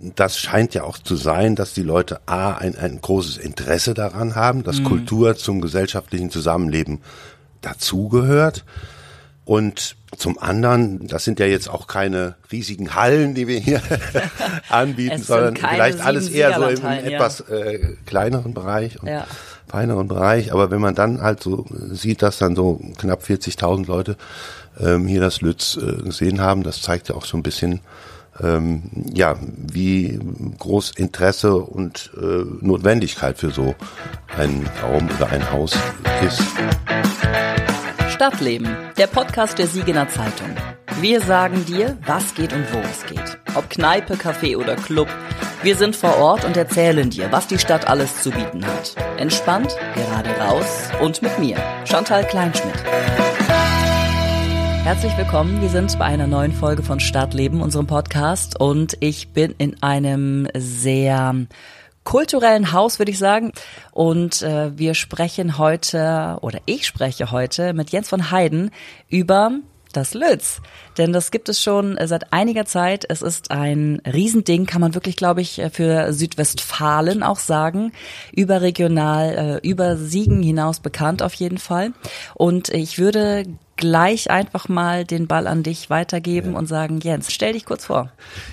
das scheint ja auch zu sein, dass die Leute A, ein, ein großes Interesse daran haben, dass mhm. Kultur zum gesellschaftlichen Zusammenleben dazugehört. Und zum anderen, das sind ja jetzt auch keine riesigen Hallen, die wir hier anbieten, sondern vielleicht alles eher so im, etwas äh, kleineren Bereich und ja. feineren Bereich. Aber wenn man dann halt so sieht, dass dann so knapp 40.000 Leute ähm, hier das Lütz äh, gesehen haben, das zeigt ja auch so ein bisschen, ähm, ja, wie groß Interesse und äh, Notwendigkeit für so ein Raum oder ein Haus ist. Stadtleben, der Podcast der Siegener Zeitung. Wir sagen dir, was geht und wo es geht. Ob Kneipe, Café oder Club. Wir sind vor Ort und erzählen dir, was die Stadt alles zu bieten hat. Entspannt, gerade raus und mit mir, Chantal Kleinschmidt. Herzlich willkommen. Wir sind bei einer neuen Folge von Stadtleben, unserem Podcast. Und ich bin in einem sehr kulturellen Haus, würde ich sagen. Und äh, wir sprechen heute, oder ich spreche heute mit Jens von Heiden über das Lütz. Denn das gibt es schon seit einiger Zeit. Es ist ein Riesending, kann man wirklich, glaube ich, für Südwestfalen auch sagen. Überregional, äh, über Siegen hinaus bekannt auf jeden Fall. Und ich würde gleich einfach mal den Ball an dich weitergeben ja. und sagen, Jens, stell dich kurz vor.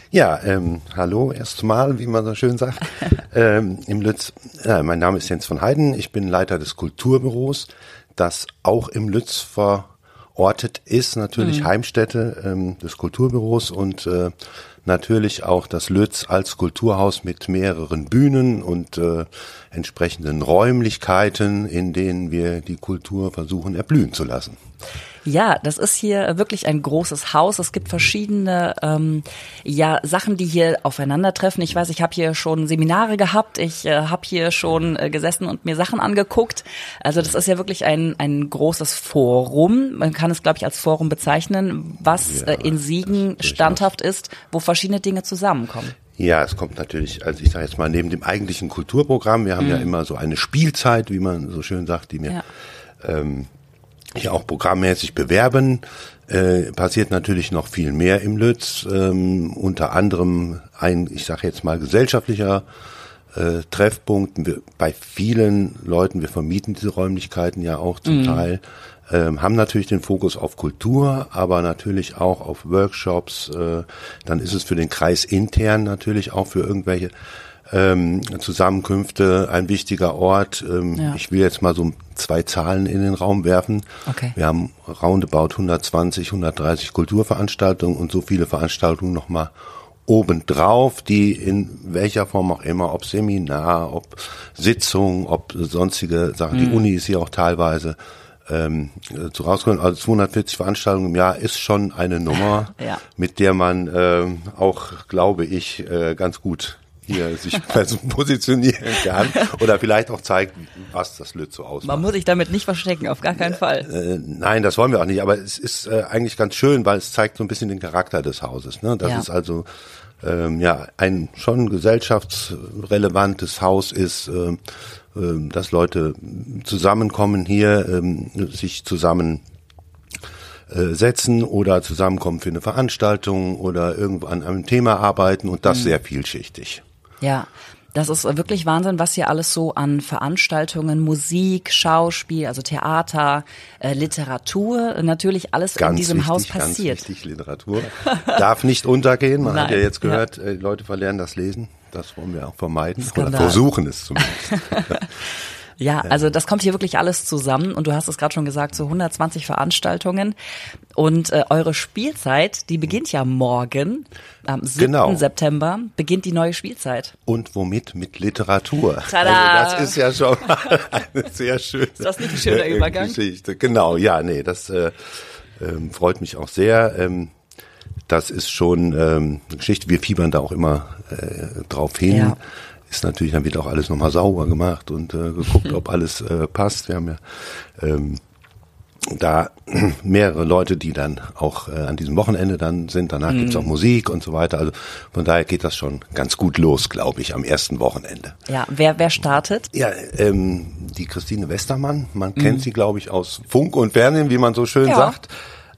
Ja, ähm, hallo, erstmal, wie man so schön sagt, ähm, im Lütz. Ja, mein Name ist Jens von Heiden, ich bin Leiter des Kulturbüros, das auch im Lütz verortet ist, natürlich mhm. Heimstätte ähm, des Kulturbüros und äh, natürlich auch das Lütz als Kulturhaus mit mehreren Bühnen und äh, entsprechenden Räumlichkeiten, in denen wir die Kultur versuchen erblühen zu lassen. Ja, das ist hier wirklich ein großes Haus. Es gibt verschiedene ähm, ja Sachen, die hier aufeinandertreffen. Ich weiß, ich habe hier schon Seminare gehabt. Ich äh, habe hier schon äh, gesessen und mir Sachen angeguckt. Also das ist ja wirklich ein ein großes Forum. Man kann es, glaube ich, als Forum bezeichnen, was ja, äh, in Siegen standhaft ist, wo verschiedene Dinge zusammenkommen. Ja, es kommt natürlich, also ich sage jetzt mal, neben dem eigentlichen Kulturprogramm, wir haben mhm. ja immer so eine Spielzeit, wie man so schön sagt, die mir ja. ähm, hier auch programmmäßig bewerben. Äh, passiert natürlich noch viel mehr im Lütz, ähm, unter anderem ein, ich sage jetzt mal, gesellschaftlicher äh, Treffpunkt. Wir, bei vielen Leuten, wir vermieten diese Räumlichkeiten ja auch zum mhm. Teil, ähm, haben natürlich den Fokus auf Kultur, aber natürlich auch auf Workshops. Äh, dann ist es für den Kreis intern natürlich auch für irgendwelche ähm, Zusammenkünfte ein wichtiger Ort. Ähm, ja. Ich will jetzt mal so zwei Zahlen in den Raum werfen. Okay. Wir haben roundabout 120, 130 Kulturveranstaltungen und so viele Veranstaltungen nochmal obendrauf, die in welcher Form auch immer, ob Seminar, ob Sitzung, ob sonstige Sachen, mhm. die Uni ist hier auch teilweise ähm, zu rauskommen. Also 240 Veranstaltungen im Jahr ist schon eine Nummer, ja. mit der man ähm, auch, glaube ich, äh, ganz gut hier sich positionieren kann oder vielleicht auch zeigt, was das Lützow ausmacht. Man muss sich damit nicht verstecken, auf gar keinen Fall. Äh, nein, das wollen wir auch nicht, aber es ist äh, eigentlich ganz schön, weil es zeigt so ein bisschen den Charakter des Hauses. Ne? Das ja. ist also ähm, ja ein schon gesellschaftsrelevantes Haus ist, äh, äh, dass Leute zusammenkommen hier, äh, sich zusammen äh, setzen oder zusammenkommen für eine Veranstaltung oder irgendwo an einem Thema arbeiten und das mhm. sehr vielschichtig. Ja, das ist wirklich Wahnsinn, was hier alles so an Veranstaltungen, Musik, Schauspiel, also Theater, äh, Literatur, natürlich alles ganz in diesem wichtig, Haus passiert. Ganz wichtig, Literatur darf nicht untergehen. Man Nein, hat ja jetzt gehört, ja. Äh, Leute verlernen das Lesen. Das wollen wir auch vermeiden Skandal. oder versuchen es zumindest. Ja, also das kommt hier wirklich alles zusammen und du hast es gerade schon gesagt, so 120 Veranstaltungen und äh, eure Spielzeit, die beginnt ja morgen, am 7. Genau. September beginnt die neue Spielzeit. Und womit? Mit Literatur. Tada! Also das ist ja schon eine sehr schöne Ist das nicht ein schöner Übergang? Geschichte. Genau, ja, nee, das äh, ähm, freut mich auch sehr. Ähm, das ist schon ähm, eine Geschichte. Wir fiebern da auch immer äh, drauf hin. Ja ist natürlich, dann wird auch alles nochmal sauber gemacht und äh, geguckt, ob alles äh, passt. Wir haben ja ähm, da mehrere Leute, die dann auch äh, an diesem Wochenende dann sind. Danach mhm. gibt's auch Musik und so weiter. Also von daher geht das schon ganz gut los, glaube ich, am ersten Wochenende. Ja, wer, wer startet? Ja, ähm, die Christine Westermann. Man mhm. kennt sie, glaube ich, aus Funk und Fernsehen, wie man so schön ja. sagt.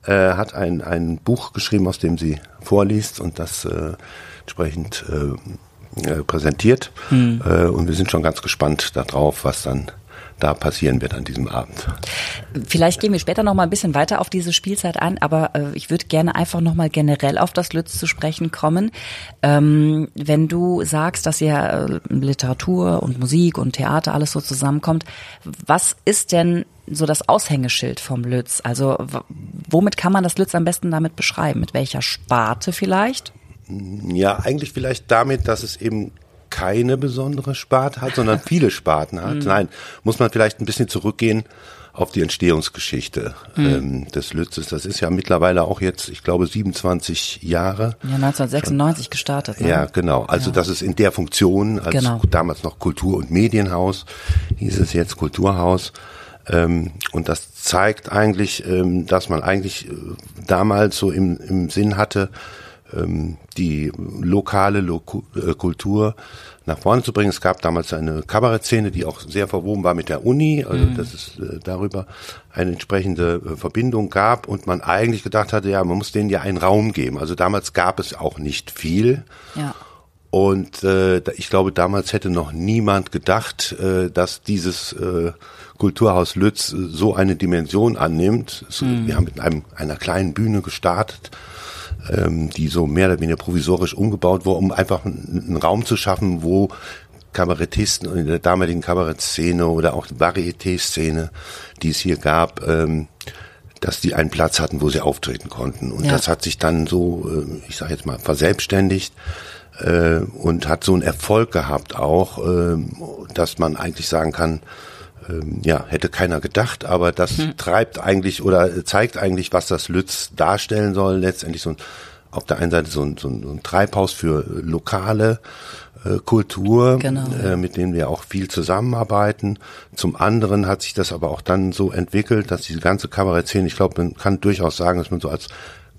Äh, hat ein, ein Buch geschrieben, aus dem sie vorliest und das äh, entsprechend äh, äh, präsentiert. Mhm. Und wir sind schon ganz gespannt darauf, was dann da passieren wird an diesem Abend. Vielleicht gehen wir später noch mal ein bisschen weiter auf diese Spielzeit ein, aber äh, ich würde gerne einfach noch mal generell auf das Lütz zu sprechen kommen. Ähm, wenn du sagst, dass ja äh, Literatur und Musik und Theater alles so zusammenkommt, was ist denn so das Aushängeschild vom Lütz? Also womit kann man das Lütz am besten damit beschreiben? Mit welcher Sparte vielleicht? Ja, eigentlich vielleicht damit, dass es eben keine besondere Sparte hat, sondern viele Sparten hat. Mhm. Nein, muss man vielleicht ein bisschen zurückgehen auf die Entstehungsgeschichte mhm. ähm, des Lützes. Das ist ja mittlerweile auch jetzt, ich glaube, 27 Jahre. Ja, 1996 gestartet. Ne? Ja, genau. Also ja. das ist in der Funktion, als genau. damals noch Kultur- und Medienhaus, hieß es jetzt Kulturhaus. Ähm, und das zeigt eigentlich, ähm, dass man eigentlich äh, damals so im, im Sinn hatte, ähm, die lokale Loku äh, Kultur nach vorne zu bringen. Es gab damals eine Kabarettszene, die auch sehr verwoben war mit der Uni, also mhm. dass es äh, darüber eine entsprechende äh, Verbindung gab und man eigentlich gedacht hatte, ja, man muss denen ja einen Raum geben. Also damals gab es auch nicht viel. Ja. Und äh, ich glaube, damals hätte noch niemand gedacht, äh, dass dieses äh, Kulturhaus Lütz so eine Dimension annimmt. Mhm. Wir haben mit einem, einer kleinen Bühne gestartet ähm, die so mehr oder weniger provisorisch umgebaut wurde, um einfach einen, Raum zu schaffen, wo Kabarettisten in der damaligen Kabarettszene oder auch Varieté-Szene, die es hier gab, ähm, dass die einen Platz hatten, wo sie auftreten konnten. Und ja. das hat sich dann so, äh, ich sage jetzt mal, verselbstständigt äh, und hat so einen Erfolg gehabt auch, äh, dass man eigentlich sagen kann, ähm, ja, hätte keiner gedacht, aber das hm. treibt eigentlich oder zeigt eigentlich, was das Lütz darstellen soll. Letztendlich so ein, auf der einen Seite so ein, so ein, so ein Treibhaus für lokale äh, Kultur, genau. äh, mit denen wir auch viel zusammenarbeiten. Zum anderen hat sich das aber auch dann so entwickelt, dass diese ganze Kabarettszene, ich glaube, man kann durchaus sagen, dass man so als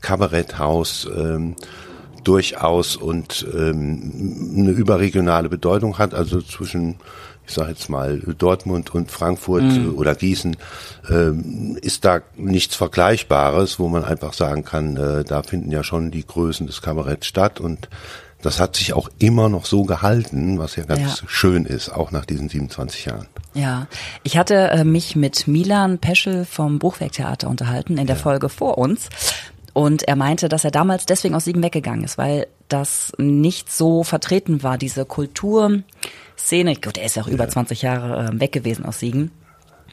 Kabaretthaus ähm, durchaus und ähm, eine überregionale Bedeutung hat, also zwischen ich sage jetzt mal Dortmund und Frankfurt mhm. oder Gießen, äh, ist da nichts Vergleichbares, wo man einfach sagen kann, äh, da finden ja schon die Größen des Kabaretts statt und das hat sich auch immer noch so gehalten, was ja ganz ja. schön ist, auch nach diesen 27 Jahren. Ja, ich hatte äh, mich mit Milan Peschel vom Buchwerktheater unterhalten in der ja. Folge vor uns. Und er meinte, dass er damals deswegen aus Siegen weggegangen ist, weil das nicht so vertreten war, diese Kultur, Szene. Gut, er ist ja auch über 20 Jahre äh, weg gewesen aus Siegen.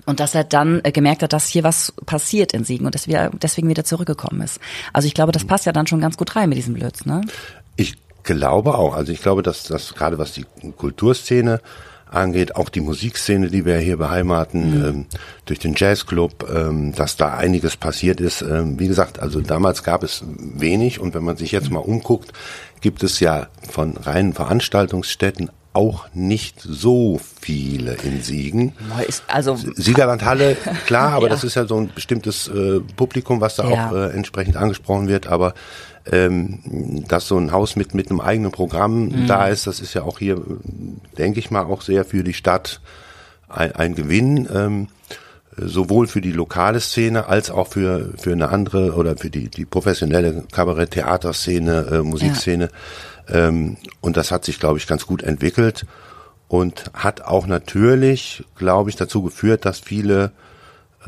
Und dass er dann äh, gemerkt hat, dass hier was passiert in Siegen und dass wir deswegen wieder zurückgekommen ist. Also ich glaube, das passt ja dann schon ganz gut rein mit diesem Blöds, ne? Ich glaube auch. Also ich glaube, dass das gerade was die Kulturszene angeht, auch die Musikszene, die wir hier beheimaten, mhm. ähm, durch den Jazzclub, ähm, dass da einiges passiert ist. Ähm, wie gesagt, also damals gab es wenig und wenn man sich jetzt mal umguckt, gibt es ja von reinen Veranstaltungsstätten auch nicht so viele in Siegen. Also Siegerlandhalle, klar, aber ja. das ist ja so ein bestimmtes äh, Publikum, was da ja. auch äh, entsprechend angesprochen wird. Aber ähm, dass so ein Haus mit mit einem eigenen Programm mhm. da ist, das ist ja auch hier, denke ich mal, auch sehr für die Stadt ein, ein Gewinn. Ähm, sowohl für die lokale Szene als auch für für eine andere oder für die die professionelle Kabarett-Theaterszene, äh, Musikszene. Ja ähm, und das hat sich, glaube ich, ganz gut entwickelt und hat auch natürlich, glaube ich, dazu geführt, dass viele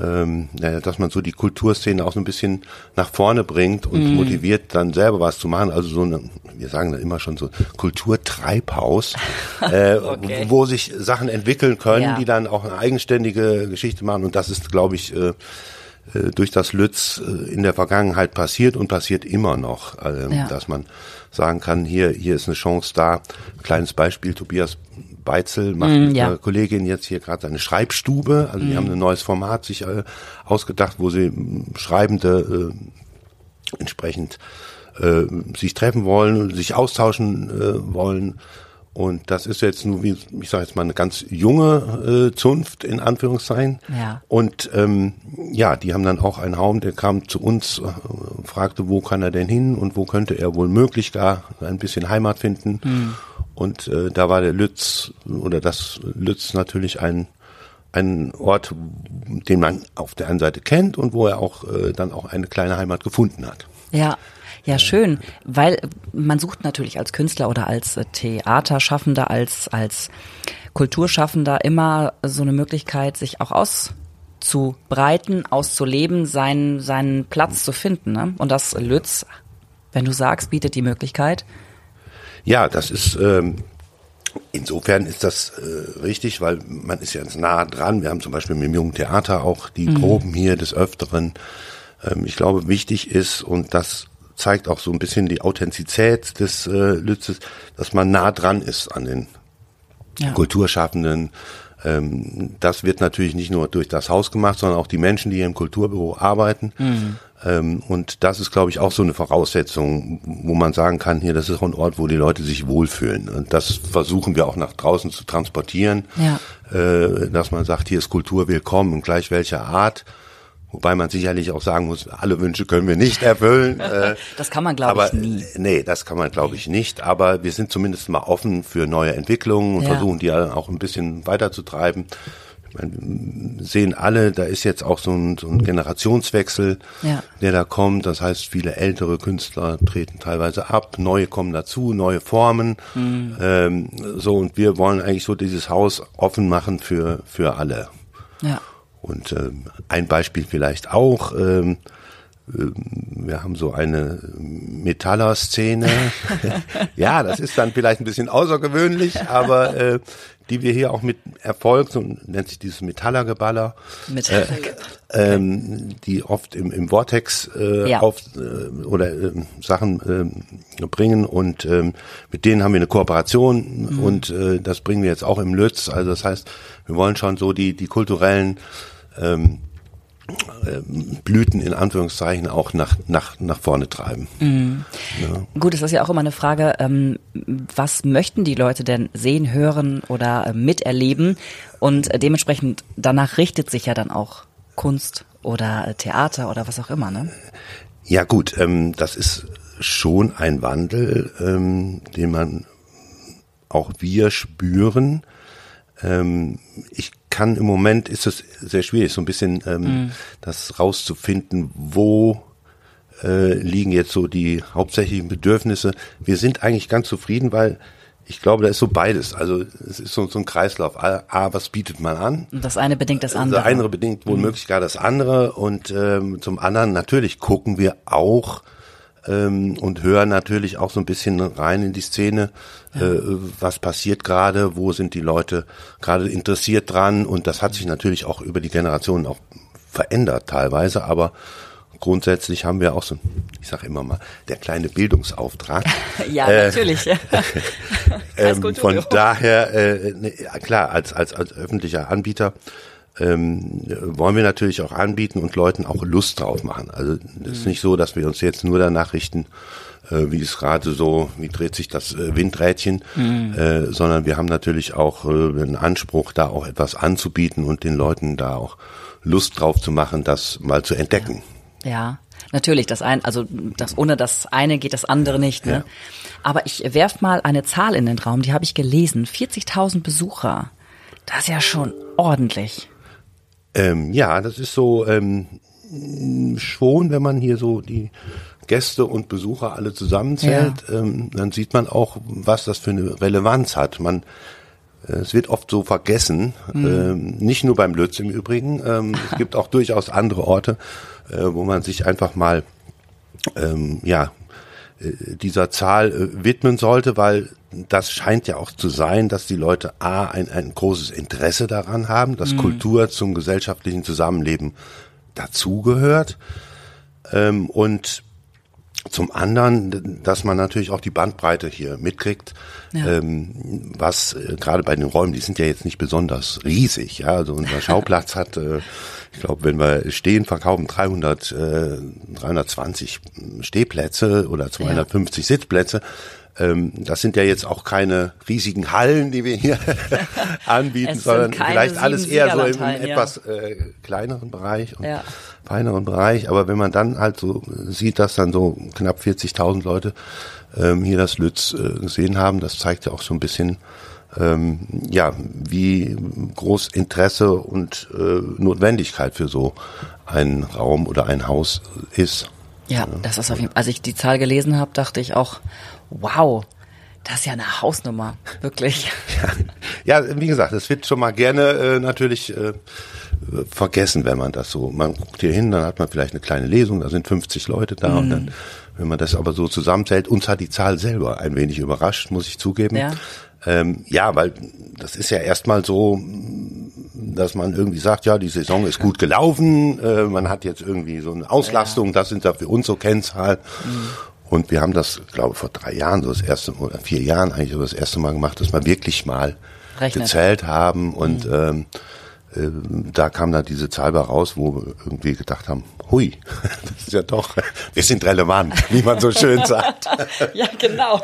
ähm, dass man so die Kulturszene auch so ein bisschen nach vorne bringt und mm. motiviert, dann selber was zu machen. Also so eine, wir sagen dann immer schon so Kulturtreibhaus, äh, okay. wo sich Sachen entwickeln können, ja. die dann auch eine eigenständige Geschichte machen. Und das ist, glaube ich, äh, äh durch das Lütz äh, in der Vergangenheit passiert und passiert immer noch, äh, ja. dass man sagen kann, hier, hier ist eine Chance da. Kleines Beispiel, Tobias Beitzel macht mm, mit ja. einer Kollegin jetzt hier gerade eine Schreibstube. Also mm. die haben ein neues Format sich äh, ausgedacht, wo sie äh, Schreibende äh, entsprechend äh, sich treffen wollen, sich austauschen äh, wollen und das ist jetzt nur, wie ich sage jetzt mal, eine ganz junge äh, Zunft in Anführungszeichen. Ja. Und ähm, ja, die haben dann auch einen Raum, der kam zu uns, äh, fragte, wo kann er denn hin und wo könnte er wohl möglich gar ein bisschen Heimat finden. Mhm. Und äh, da war der Lütz oder das Lütz natürlich ein ein Ort, den man auf der einen Seite kennt und wo er auch äh, dann auch eine kleine Heimat gefunden hat. Ja, Ja, schön, weil man sucht natürlich als Künstler oder als äh, Theaterschaffender, als, als Kulturschaffender immer so eine Möglichkeit, sich auch auszubreiten, auszuleben, seinen, seinen Platz zu finden. Ne? Und das Lütz, wenn du sagst, bietet die Möglichkeit. Ja, das ist ähm, insofern ist das äh, richtig, weil man ist ja jetzt nah dran. Wir haben zum Beispiel mit dem Jungen Theater auch die mhm. Proben hier des Öfteren. Ähm, ich glaube, wichtig ist, und das zeigt auch so ein bisschen die Authentizität des äh, Lützes, dass man nah dran ist an den ja. Kulturschaffenden. Ähm, das wird natürlich nicht nur durch das Haus gemacht, sondern auch die Menschen, die hier im Kulturbüro arbeiten. Mhm. Ähm, und das ist, glaube ich, auch so eine Voraussetzung, wo man sagen kann, hier, das ist auch ein Ort, wo die Leute sich wohlfühlen. Und das versuchen wir auch nach draußen zu transportieren, ja. äh, dass man sagt, hier ist Kultur willkommen, gleich welcher Art. Wobei man sicherlich auch sagen muss, alle Wünsche können wir nicht erfüllen. Äh, das kann man, glaube ich, nie. Nee, das kann man, glaube ich, nicht. Aber wir sind zumindest mal offen für neue Entwicklungen und ja. versuchen die auch ein bisschen weiterzutreiben. Wir sehen alle, da ist jetzt auch so ein, so ein Generationswechsel, ja. der da kommt. Das heißt, viele ältere Künstler treten teilweise ab, neue kommen dazu, neue Formen. Mhm. Ähm, so und wir wollen eigentlich so dieses Haus offen machen für für alle. Ja. Und ähm, ein Beispiel vielleicht auch, ähm, ähm wir haben so eine Metaller-Szene. ja, das ist dann vielleicht ein bisschen außergewöhnlich, aber äh, die wir hier auch mit Erfolg, so nennt sich dieses Metallergeballer, Metaller äh, ähm, die oft im, im Vortex äh, ja. auf äh, oder äh, Sachen äh, bringen und ähm, mit denen haben wir eine Kooperation mhm. und äh, das bringen wir jetzt auch im Lütz. Also das heißt, wir wollen schon so die die kulturellen ähm, äh, Blüten in Anführungszeichen auch nach, nach, nach vorne treiben. Mhm. Ja. Gut, es ist ja auch immer eine Frage, ähm, was möchten die Leute denn sehen, hören oder äh, miterleben? Und äh, dementsprechend danach richtet sich ja dann auch Kunst oder äh, Theater oder was auch immer, ne? Ja gut, ähm, das ist schon ein Wandel, ähm, den man auch wir spüren. Ähm, ich kann im Moment ist es sehr schwierig, so ein bisschen ähm, mhm. das rauszufinden, wo äh, liegen jetzt so die hauptsächlichen Bedürfnisse. Wir sind eigentlich ganz zufrieden, weil ich glaube, da ist so beides. Also es ist so, so ein Kreislauf. A, A, was bietet man an? Das eine bedingt das andere. Das eine bedingt womöglich mhm. gar das andere. Und ähm, zum anderen natürlich gucken wir auch, ähm, und hören natürlich auch so ein bisschen rein in die Szene, ja. äh, was passiert gerade, wo sind die Leute gerade interessiert dran und das hat sich natürlich auch über die Generationen auch verändert teilweise, aber grundsätzlich haben wir auch so, ich sage immer mal, der kleine Bildungsauftrag. ja, äh, natürlich. ähm, von daher, äh, ne, klar, als, als, als öffentlicher Anbieter ähm, wollen wir natürlich auch anbieten und Leuten auch Lust drauf machen. Also es ist mhm. nicht so, dass wir uns jetzt nur danach richten, äh, wie es gerade so, wie dreht sich das äh, Windrädchen, mhm. äh, sondern wir haben natürlich auch äh, einen Anspruch, da auch etwas anzubieten und den Leuten da auch Lust drauf zu machen, das mal zu entdecken. Ja. ja. Natürlich, das ein, also das ohne das eine geht das andere nicht. Ne? Ja. Aber ich werf mal eine Zahl in den Raum, die habe ich gelesen: 40.000 Besucher. Das ist ja schon ordentlich. Ähm, ja, das ist so ähm, schon, wenn man hier so die Gäste und Besucher alle zusammenzählt, ja. ähm, dann sieht man auch, was das für eine Relevanz hat. Man äh, es wird oft so vergessen, mhm. ähm, nicht nur beim Lütz im Übrigen. Ähm, es gibt auch durchaus andere Orte, äh, wo man sich einfach mal ähm, ja dieser Zahl äh, widmen sollte, weil das scheint ja auch zu sein, dass die Leute A, ein, ein großes Interesse daran haben, dass mhm. Kultur zum gesellschaftlichen Zusammenleben dazugehört. Ähm, und zum anderen, dass man natürlich auch die Bandbreite hier mitkriegt, ja. ähm, was äh, gerade bei den Räumen, die sind ja jetzt nicht besonders riesig. Ja, also unser Schauplatz hat, äh, ich glaube, wenn wir stehen, verkaufen 300, äh, 320 Stehplätze oder 250 ja. Sitzplätze. Ähm, das sind ja jetzt auch keine riesigen Hallen, die wir hier anbieten, sondern vielleicht alles eher so im, etwas äh, kleineren Bereich und ja. feineren Bereich. Aber wenn man dann halt so sieht, dass dann so knapp 40.000 Leute ähm, hier das Lütz äh, gesehen haben, das zeigt ja auch so ein bisschen, ähm, ja, wie groß Interesse und äh, Notwendigkeit für so einen Raum oder ein Haus ist. Ja, das ist auf jeden Fall. Als ich die Zahl gelesen habe, dachte ich auch, wow, das ist ja eine Hausnummer, wirklich. Ja, ja wie gesagt, es wird schon mal gerne äh, natürlich äh, vergessen, wenn man das so. Man guckt hier hin, dann hat man vielleicht eine kleine Lesung, da sind 50 Leute da mhm. und dann, wenn man das aber so zusammenzählt, uns hat die Zahl selber ein wenig überrascht, muss ich zugeben. Ja. Ähm, ja, weil das ist ja erstmal so, dass man irgendwie sagt, ja, die Saison ist gut gelaufen, äh, man hat jetzt irgendwie so eine Auslastung, ja. das sind da für uns so Kennzahlen. Mhm. Und wir haben das, glaube ich, vor drei Jahren, so das erste oder vier Jahren eigentlich so das erste Mal gemacht, dass wir wirklich mal Rechnet. gezählt haben und mhm. ähm, äh, da kam dann diese Zahl raus, wo wir irgendwie gedacht haben, hui, das ist ja doch, wir sind relevant, wie man so schön sagt. ja, genau.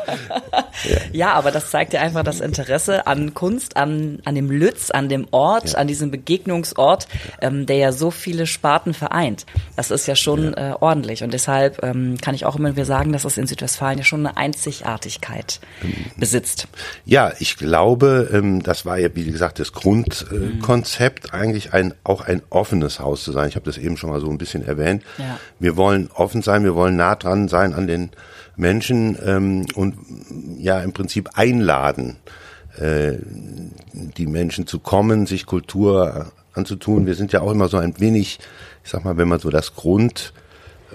Ja. ja. aber das zeigt ja einfach das Interesse an Kunst, an, an dem Lütz, an dem Ort, ja. an diesem Begegnungsort, ähm, der ja so viele Sparten vereint. Das ist ja schon ja. Äh, ordentlich und deshalb ähm, kann ich auch immer wieder sagen, dass es in Südwestfalen ja schon eine Einzigartigkeit ähm, besitzt. Ja, ich glaube, ähm, das war ja, wie gesagt, das Grundkonzept. Mhm Konzept eigentlich ein, auch ein offenes Haus zu sein. Ich habe das eben schon mal so ein bisschen erwähnt. Ja. Wir wollen offen sein, wir wollen nah dran sein an den Menschen ähm, und ja im Prinzip einladen, äh, die Menschen zu kommen, sich Kultur anzutun. Wir sind ja auch immer so ein wenig, ich sag mal, wenn man so das Grund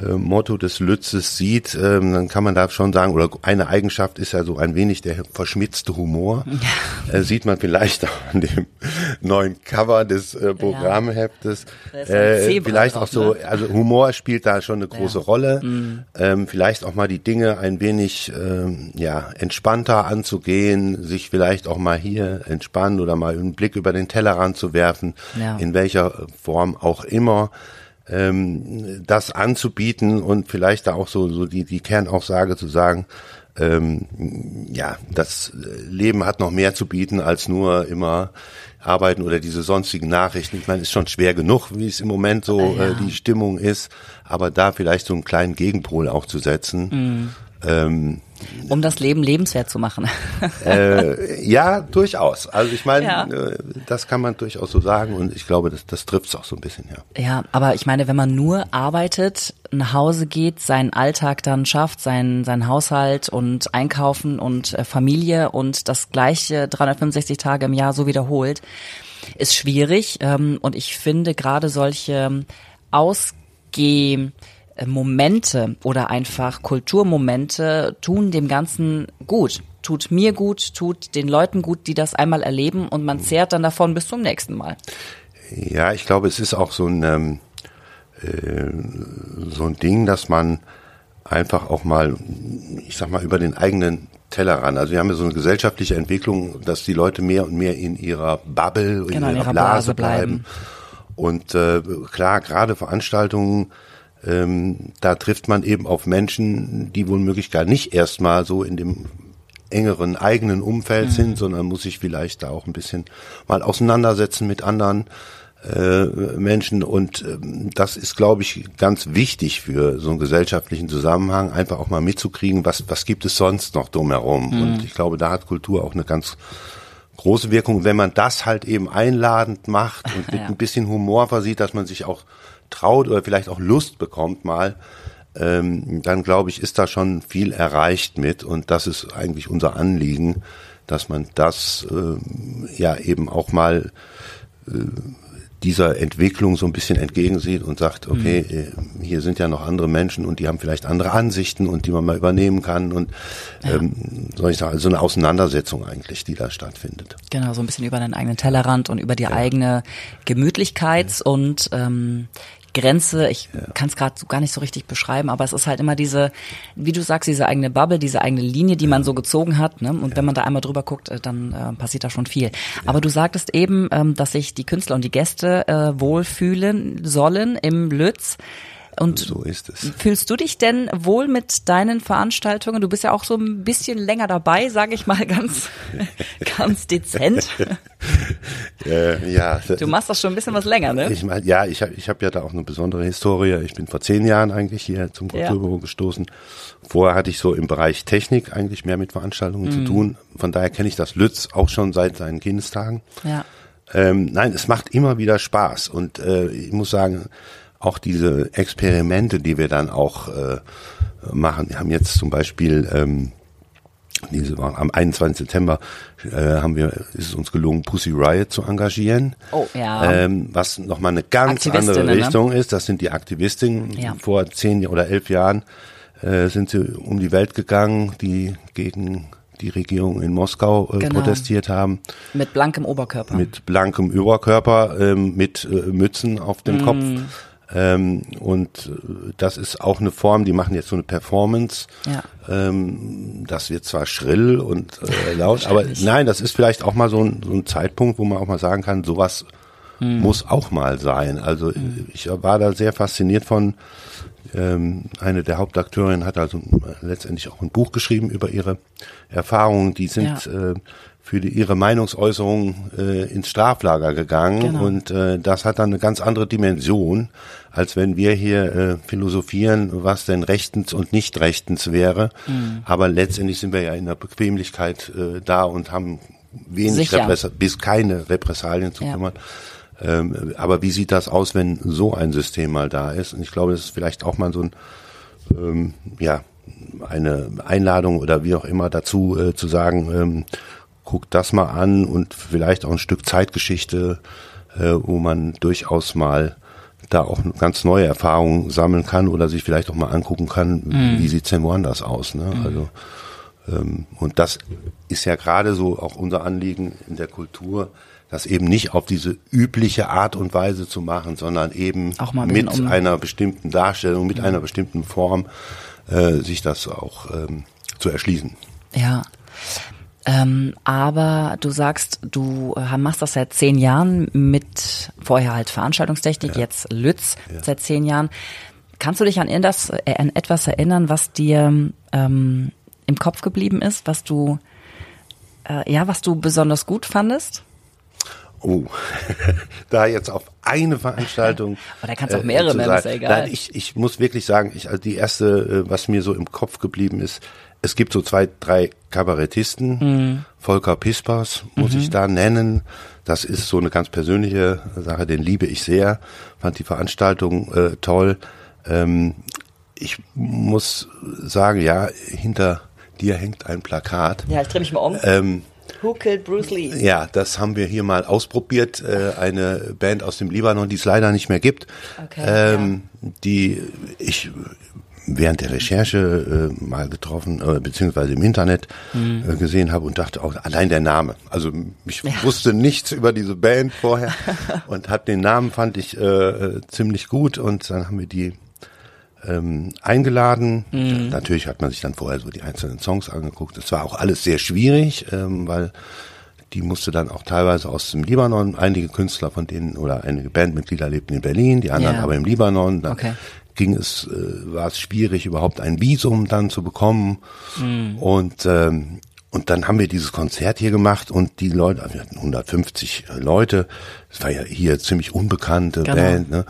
äh, Motto des Lützes sieht, ähm, dann kann man da schon sagen, oder eine Eigenschaft ist ja so ein wenig der verschmitzte Humor. Ja. Äh, sieht man vielleicht auch an dem neuen Cover des äh, Programmheftes. Äh, vielleicht auch so, ne? also Humor spielt da schon eine große ja. Rolle. Mhm. Ähm, vielleicht auch mal die Dinge ein wenig ähm, ja entspannter anzugehen, sich vielleicht auch mal hier entspannen oder mal einen Blick über den Tellerrand zu werfen, ja. in welcher Form auch immer ähm, das anzubieten und vielleicht da auch so, so die, die Kernaussage zu sagen, ähm, ja, das Leben hat noch mehr zu bieten als nur immer arbeiten oder diese sonstigen Nachrichten. Ich meine, ist schon schwer genug, wie es im Moment so ja. äh, die Stimmung ist, aber da vielleicht so einen kleinen Gegenpol auch zu setzen. Mhm. Ähm, um das Leben lebenswert zu machen. äh, ja, durchaus. Also ich meine, ja. äh, das kann man durchaus so sagen und ich glaube, das, das trifft es auch so ein bisschen, ja. Ja, aber ich meine, wenn man nur arbeitet, nach Hause geht, seinen Alltag dann schafft, seinen, seinen Haushalt und Einkaufen und äh, Familie und das gleiche 365 Tage im Jahr so wiederholt, ist schwierig. Ähm, und ich finde gerade solche Ausgeh äh, Momente oder einfach Kulturmomente tun dem Ganzen gut. Tut mir gut, tut den Leuten gut, die das einmal erleben und man zehrt dann davon bis zum nächsten Mal. Ja, ich glaube, es ist auch so ein, ähm, äh, so ein Ding, dass man einfach auch mal, ich sag mal, über den eigenen Tellerrand. Also wir haben ja so eine gesellschaftliche Entwicklung, dass die Leute mehr und mehr in ihrer Bubble, genau, in, ihrer, ihrer Blase, Blase bleiben. bleiben. Und äh, klar, gerade Veranstaltungen ähm, da trifft man eben auf Menschen, die womöglich gar nicht erstmal so in dem engeren eigenen Umfeld mhm. sind, sondern muss sich vielleicht da auch ein bisschen mal auseinandersetzen mit anderen äh, Menschen und ähm, das ist, glaube ich, ganz wichtig für so einen gesellschaftlichen Zusammenhang, einfach auch mal mitzukriegen, was, was gibt es sonst noch drumherum. Mhm. Und ich glaube, da hat Kultur auch eine ganz große Wirkung, wenn man das halt eben einladend macht und mit ja. ein bisschen Humor versieht, dass man sich auch traut oder vielleicht auch Lust bekommt mal, ähm, dann glaube ich, ist da schon viel erreicht mit und das ist eigentlich unser Anliegen, dass man das äh, ja eben auch mal äh, dieser Entwicklung so ein bisschen entgegensieht und sagt, okay, mhm. Äh, hier sind ja noch andere Menschen und die haben vielleicht andere Ansichten und die man mal übernehmen kann und ja. ähm, soll ich sagen, so eine Auseinandersetzung eigentlich, die da stattfindet. Genau, so ein bisschen über deinen eigenen Tellerrand und über die ja. eigene Gemütlichkeits- und ähm, Grenze. Ich ja. kann es gerade so gar nicht so richtig beschreiben, aber es ist halt immer diese, wie du sagst, diese eigene Bubble, diese eigene Linie, die man so gezogen hat. Ne? Und ja. wenn man da einmal drüber guckt, äh, dann äh, passiert da schon viel. Ja. Aber du sagtest eben, ähm, dass sich die Künstler und die Gäste äh, wohlfühlen sollen im Lütz. Und so ist es. Fühlst du dich denn wohl mit deinen Veranstaltungen? Du bist ja auch so ein bisschen länger dabei, sage ich mal ganz, ganz dezent. äh, ja. Du machst das schon ein bisschen was länger, ne? Ich mein, ja, ich habe ich hab ja da auch eine besondere Historie. Ich bin vor zehn Jahren eigentlich hier zum Kulturbüro ja. gestoßen. Vorher hatte ich so im Bereich Technik eigentlich mehr mit Veranstaltungen mhm. zu tun. Von daher kenne ich das Lütz auch schon seit seinen Kindestagen. Ja. Ähm, nein, es macht immer wieder Spaß und äh, ich muss sagen, auch diese Experimente, die wir dann auch äh, machen. Wir haben jetzt zum Beispiel ähm, diese am 21. September äh, haben wir ist es uns gelungen Pussy Riot zu engagieren. Oh ja. Ähm, was nochmal eine ganz andere ne? Richtung ne? ist. Das sind die Aktivistinnen. Ja. Vor zehn oder elf Jahren äh, sind sie um die Welt gegangen, die gegen die Regierung in Moskau äh, genau. protestiert haben. Mit blankem Oberkörper. Mit blankem Oberkörper, ähm, mit äh, Mützen auf dem mm. Kopf. Ähm, und äh, das ist auch eine Form, die machen jetzt so eine Performance. Ja. Ähm, das wird zwar schrill und äh, laut, aber nein, das ist vielleicht auch mal so ein, so ein Zeitpunkt, wo man auch mal sagen kann, sowas hm. muss auch mal sein. Also hm. ich war da sehr fasziniert von. Ähm, eine der Hauptakteurinnen hat also letztendlich auch ein Buch geschrieben über ihre Erfahrungen. Die sind ja. äh, für die, ihre Meinungsäußerung äh, ins Straflager gegangen genau. und äh, das hat dann eine ganz andere Dimension, als wenn wir hier äh, philosophieren, was denn rechtens und nicht rechtens wäre. Mhm. Aber letztendlich sind wir ja in der Bequemlichkeit äh, da und haben wenig bis keine Repressalien zu ja. kümmern. Ähm, aber wie sieht das aus, wenn so ein System mal da ist? Und ich glaube, das ist vielleicht auch mal so ein ähm, ja eine Einladung oder wie auch immer dazu äh, zu sagen, ähm, guckt das mal an und vielleicht auch ein Stück Zeitgeschichte, äh, wo man durchaus mal da auch ganz neue Erfahrungen sammeln kann oder sich vielleicht auch mal angucken kann, mhm. wie sieht's denn woanders aus. Ne? Mhm. Also ähm, und das ist ja gerade so auch unser Anliegen in der Kultur, das eben nicht auf diese übliche Art und Weise zu machen, sondern eben mit um. einer bestimmten Darstellung, mit mhm. einer bestimmten Form äh, sich das auch ähm, zu erschließen. Ja. Ähm, aber du sagst, du äh, machst das seit zehn Jahren mit vorher halt Veranstaltungstechnik, ja. jetzt Lütz ja. seit zehn Jahren. Kannst du dich an, das, äh, an etwas erinnern, was dir ähm, im Kopf geblieben ist, was du äh, ja, was du besonders gut fandest? Oh, da jetzt auf eine Veranstaltung. Aber da kannst du auch mehrere äh, nennen, ist ja egal. Nein, ich, ich muss wirklich sagen, ich, also die erste, äh, was mir so im Kopf geblieben ist, es gibt so zwei, drei Kabarettisten. Mhm. Volker Pispers muss mhm. ich da nennen. Das ist so eine ganz persönliche Sache, den liebe ich sehr. Fand die Veranstaltung äh, toll. Ähm, ich muss sagen, ja, hinter dir hängt ein Plakat. Ja, ich drehe mich mal um. Ähm, Who killed Bruce Lee? Ja, das haben wir hier mal ausprobiert. Äh, eine Band aus dem Libanon, die es leider nicht mehr gibt. Okay, ähm, ja. Die ich während der Recherche äh, mal getroffen, äh, beziehungsweise im Internet mhm. äh, gesehen habe und dachte auch, allein der Name. Also ich ja. wusste nichts über diese Band vorher und hat den Namen fand ich äh, ziemlich gut und dann haben wir die ähm, eingeladen. Mhm. Natürlich hat man sich dann vorher so die einzelnen Songs angeguckt. Das war auch alles sehr schwierig, ähm, weil die musste dann auch teilweise aus dem Libanon, einige Künstler von denen oder einige Bandmitglieder lebten in Berlin, die anderen ja. aber im Libanon. Dann okay ging es, äh, war es schwierig, überhaupt ein Visum dann zu bekommen. Mhm. Und ähm, und dann haben wir dieses Konzert hier gemacht und die Leute, wir hatten 150 Leute, es war ja hier ziemlich unbekannte genau. Band, ne?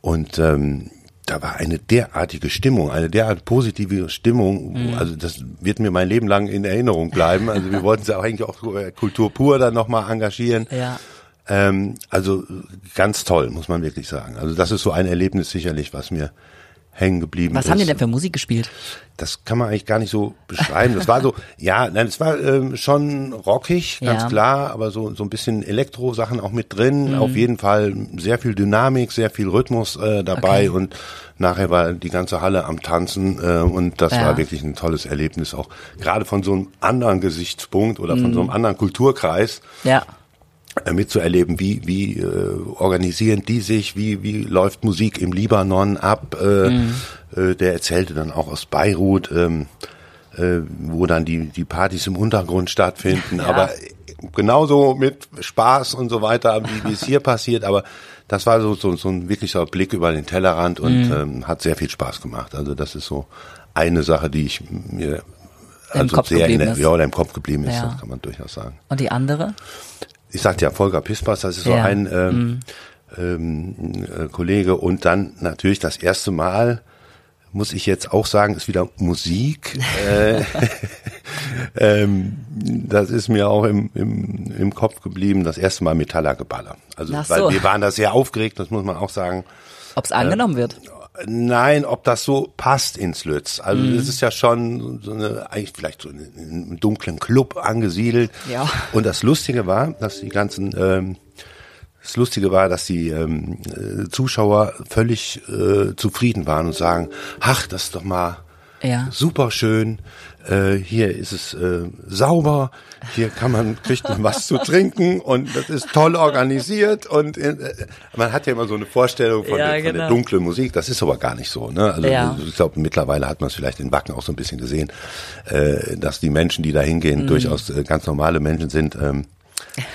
Und ähm, da war eine derartige Stimmung, eine derart positive Stimmung, mhm. also das wird mir mein Leben lang in Erinnerung bleiben. Also wir wollten sie auch eigentlich auch Kultur pur dann nochmal engagieren. Ja. Ähm, also ganz toll, muss man wirklich sagen. Also das ist so ein Erlebnis sicherlich, was mir hängen geblieben was ist. Was haben die denn für Musik gespielt? Das kann man eigentlich gar nicht so beschreiben. Das war so, ja, nein, es war ähm, schon rockig, ganz ja. klar, aber so so ein bisschen Elektro-Sachen auch mit drin. Mhm. Auf jeden Fall sehr viel Dynamik, sehr viel Rhythmus äh, dabei okay. und nachher war die ganze Halle am Tanzen äh, und das ja. war wirklich ein tolles Erlebnis auch gerade von so einem anderen Gesichtspunkt oder von mhm. so einem anderen Kulturkreis. Ja mitzuerleben, wie, wie äh, organisieren die sich, wie, wie läuft Musik im Libanon ab. Äh, mhm. äh, der erzählte dann auch aus Beirut, ähm, äh, wo dann die, die Partys im Untergrund stattfinden, ja. aber genauso mit Spaß und so weiter, wie, wie es hier passiert, aber das war so, so, so ein wirklicher Blick über den Tellerrand und mhm. ähm, hat sehr viel Spaß gemacht. Also das ist so eine Sache, die ich mir also sehr in der, ja, oder im Kopf geblieben ist, ja. kann man durchaus sagen. Und die andere? Ich sagte ja Volker Pispas, das ist so ja. ein ähm, mhm. ähm, äh, Kollege und dann natürlich das erste Mal muss ich jetzt auch sagen, ist wieder Musik. äh, ähm, das ist mir auch im, im, im Kopf geblieben, das erste Mal Metallergeballer. Also, Ach weil so. wir waren da sehr aufgeregt, das muss man auch sagen. Ob es angenommen wird? Nein, ob das so passt ins Lütz. Also Mhm. es ist ja schon so eine, eigentlich vielleicht so in einem dunklen Club angesiedelt. Ja. Und das Lustige war, dass die ganzen, ähm, das Lustige war, dass die ähm, äh, Zuschauer völlig äh, zufrieden waren und sagen, ach, das ist doch mal Ja. super schön. Äh, hier ist es äh, sauber, hier kann man kriegt man was zu trinken und das ist toll organisiert und äh, man hat ja immer so eine Vorstellung von, Ja, der, von genau. der dunklen Musik. Das ist aber gar nicht so. Ne? Also Ja. ich glaube mittlerweile hat man es vielleicht in Wacken auch so ein bisschen gesehen, äh, dass die Menschen, die da hingehen, Mhm. durchaus äh, ganz normale Menschen sind. Ähm,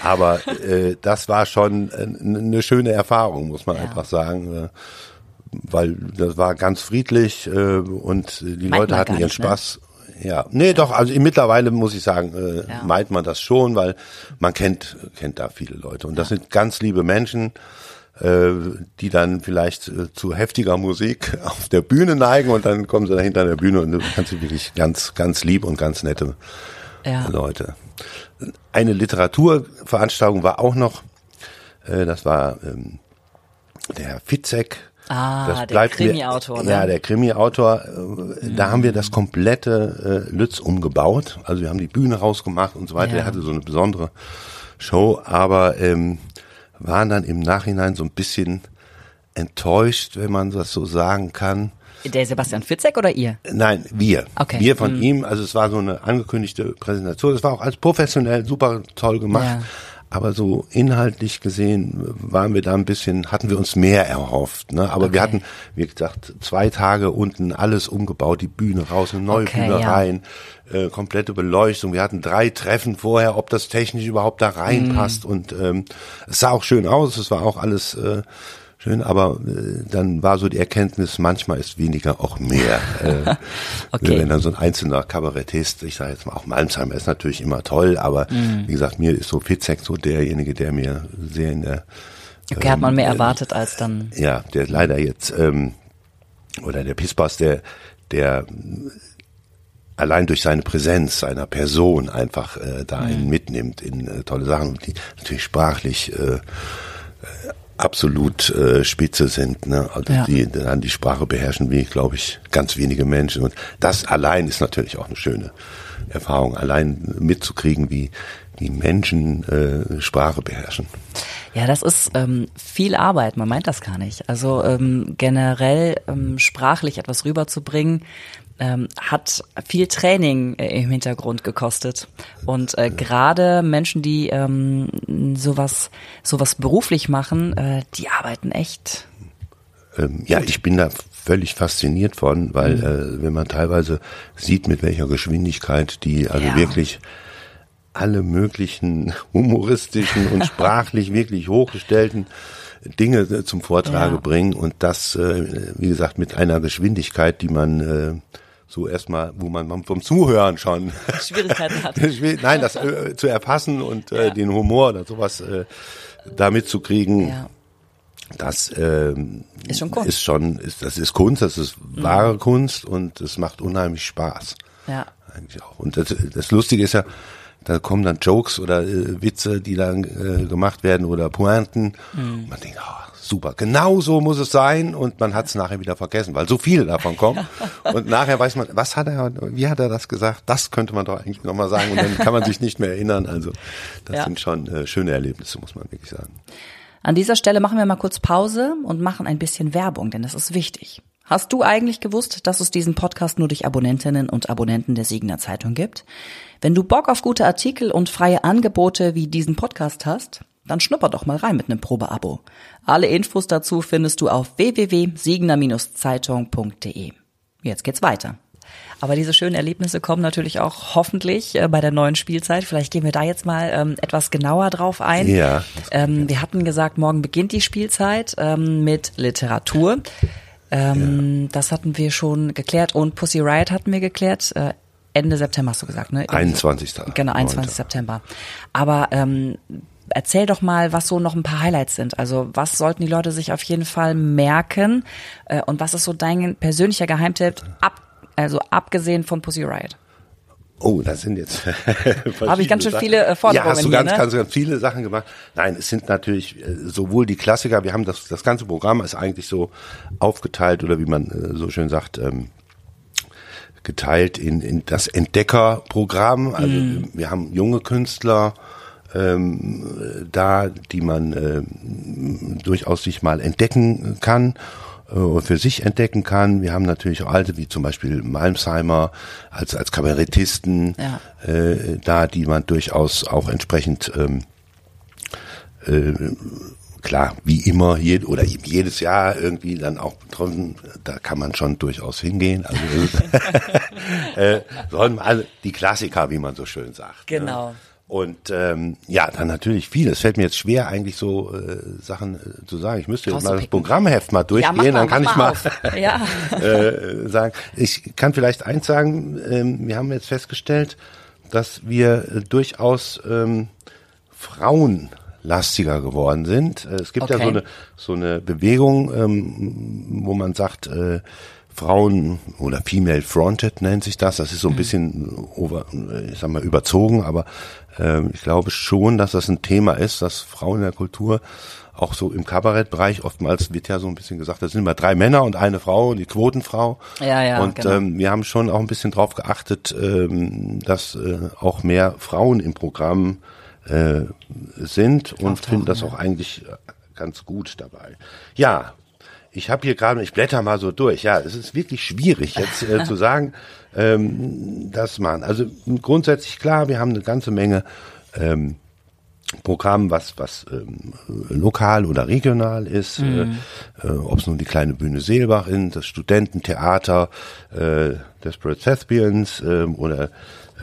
aber äh, das war schon äh, eine schöne Erfahrung, muss man Ja. einfach sagen. Äh, weil das war ganz friedlich äh, und die Meint Leute hatten ihren nicht, ne? Ja, nee, doch, also mittlerweile muss ich sagen, äh, Ja. meint man das schon, weil man kennt, kennt da viele Leute. Und das sind ganz liebe Menschen, äh, die dann vielleicht äh, zu heftiger Musik auf der Bühne neigen und dann kommen sie da hinter der Bühne und du kannst sie wirklich ganz, ganz lieb und ganz nette Ja. Leute. Eine Literaturveranstaltung war auch noch, äh, das war ähm, der Herr Fitzek. Ah, das der bleibt Krimi-Autor, ne? Ja, der Krimi-Autor. Äh, Da haben wir das komplette äh, Lütz umgebaut. Also wir haben die Bühne rausgemacht und so weiter. Ja. Er hatte so eine besondere Show, aber ähm, waren dann im Nachhinein so ein bisschen enttäuscht, wenn man das so sagen kann. Der Sebastian Fitzek oder ihr? Nein, wir. Okay. Wir von ihm. Also es war so eine angekündigte Präsentation. Es war auch als professionell super toll gemacht. Ja. Aber so inhaltlich gesehen waren wir da ein bisschen, hatten wir uns mehr erhofft. Ne? Aber wir Okay. hatten, wie gesagt, zwei Tage unten alles umgebaut, die Bühne raus, eine neue Okay, Bühne ja. rein, äh, komplette Beleuchtung. Wir hatten drei Treffen vorher, ob das technisch überhaupt da reinpasst. Mhm. Und ähm, es sah auch schön aus, es war auch alles äh, schön, aber äh, dann war so die Erkenntnis, manchmal ist weniger auch mehr. äh, Okay. Wenn dann so ein einzelner Kabarettist, ich sage jetzt mal auch Malmsheimer ist natürlich immer toll, aber Mhm. wie gesagt, mir ist so Fitzek so derjenige, der mir sehr in der Okay, hat man mehr Ähm, erwartet als dann. ja, der leider jetzt, ähm, oder der Pispas, der, der allein durch seine Präsenz, seiner Person einfach äh, da Mhm. einen mitnimmt in äh, tolle Sachen, und die natürlich sprachlich äh, äh, absolut äh, spitze sind, ne? Also Ja. die dann die Sprache beherrschen, wie glaube ich ganz wenige Menschen. Und das allein ist natürlich auch eine schöne Erfahrung, allein mitzukriegen, wie wie Menschen äh, Sprache beherrschen. Ja, das ist ähm, viel Arbeit, man meint das gar nicht. Also ähm, generell ähm, sprachlich etwas rüberzubringen, ähm, hat viel Training äh, im Hintergrund gekostet. Und äh, gerade Menschen, die ähm, sowas, sowas beruflich machen, äh, die arbeiten echt. Ähm, ja, ich bin da völlig fasziniert von, weil Mhm. äh, wenn man teilweise sieht, mit welcher Geschwindigkeit die also Ja. wirklich alle möglichen humoristischen und sprachlich wirklich hochgestellten Dinge äh, zum Vortrage Ja. bringen und das, äh, wie gesagt, mit einer Geschwindigkeit, die man äh, so erstmal, wo man vom Zuhören schon Schwierigkeiten hat. Nein, das äh, zu erfassen und äh, Ja. den Humor oder sowas äh, da mitzukriegen, Ja. das ähm, Ist schon Kunst. Mhm. Ist schon, ist, das ist Kunst, das ist wahre Kunst und es macht unheimlich Spaß. Ja. Eigentlich auch. Und das, das Lustige ist ja, da kommen dann Jokes oder äh, Witze, die dann äh, gemacht werden oder Pointen. Mhm. Und man denkt, ah, super, genau so muss es sein und man hat es nachher wieder vergessen, weil so viele davon kommen. Und nachher weiß man, was hat er, wie hat er das gesagt? Das könnte man doch eigentlich nochmal sagen und dann kann man sich nicht mehr erinnern. Also das Ja. sind schon äh, schöne Erlebnisse, muss man wirklich sagen. An dieser Stelle machen wir mal kurz Pause und machen ein bisschen Werbung, denn das ist wichtig. Hast du eigentlich gewusst, dass es diesen Podcast nur durch Abonnentinnen und Abonnenten der Siegener Zeitung gibt? Wenn du Bock auf gute Artikel und freie Angebote wie diesen Podcast hast, dann schnupper doch mal rein mit einem Probeabo. Alle Infos dazu findest du auf www.siegener-zeitung.de. Jetzt geht's weiter. Aber diese schönen Erlebnisse kommen natürlich auch hoffentlich äh, bei der neuen Spielzeit. Vielleicht gehen wir da jetzt mal ähm, etwas genauer drauf ein. Ja. Ähm, wir hatten gesagt, morgen beginnt die Spielzeit ähm, mit Literatur. Ähm, Das hatten wir schon geklärt und Pussy Riot hatten wir geklärt. Äh, Ende September hast du gesagt, ne? 21. Genau, 21. 9.. September. Aber ähm, erzähl doch mal, was so noch ein paar Highlights sind. Also was sollten die Leute sich auf jeden Fall merken äh, und was ist so dein persönlicher Geheimtipp, ab, also abgesehen von Pussy Riot? Oh, das sind jetzt habe ich ganz schön viele äh, Forderungen Ja, hast du hier, ganz, ne? ganz, ganz viele Sachen gemacht. Nein, es sind natürlich äh, sowohl die Klassiker. Wir haben das das ganze Programm ist eigentlich so aufgeteilt oder wie man äh, so schön sagt. Ähm, geteilt in, in das Entdeckerprogramm. Also Mhm. wir haben junge Künstler ähm, da, die man ähm, durchaus sich mal entdecken kann äh, für sich entdecken kann. Wir haben natürlich auch alte, wie zum Beispiel Malmsheimer als, als Kabarettisten Ja. äh, da, die man durchaus auch entsprechend ähm, äh, klar, wie immer, jed oder jedes Jahr irgendwie dann auch draußen, da kann man schon durchaus hingehen. Also äh, sollen alle die Klassiker, wie man so schön sagt. Genau. Ne? Und ähm, ja, dann natürlich viel. Es fällt mir jetzt schwer, eigentlich so äh, Sachen äh, zu sagen. Ich müsste jetzt mal das. Programmheft mal durchgehen, ja, mal, dann kann ich mal auf. Ja. äh, sagen. Ich kann vielleicht eins sagen, ähm, wir haben jetzt festgestellt, dass wir äh, durchaus ähm, frauenlastiger geworden sind. Äh, Es gibt ja Okay. so eine, so eine Bewegung, ähm, wo man sagt, äh, Frauen oder Female Fronted nennt sich das. Das ist so Mhm. ein bisschen over, ich sag mal überzogen, aber ähm, ich glaube schon, dass das ein Thema ist, dass Frauen in der Kultur auch so im Kabarettbereich oftmals wird ja so ein bisschen gesagt, das sind immer drei Männer und eine Frau, die Quotenfrau. Ja, ja, Und genau. ähm, wir haben schon auch ein bisschen drauf geachtet, ähm, dass äh, auch mehr Frauen im Programm äh, sind und Auftauchen, finden das ja. auch eigentlich äh, ganz gut dabei. Ja, ich habe hier gerade, ich blätter mal so durch. Ja, es ist wirklich schwierig jetzt äh, zu sagen, ähm, dass man, also grundsätzlich klar, wir haben eine ganze Menge ähm, Programm, was was ähm, lokal oder regional ist, Mhm. äh, äh, ob es nun die kleine Bühne Seelbach ist, das Studententheater, äh, Desperate Thespians äh, oder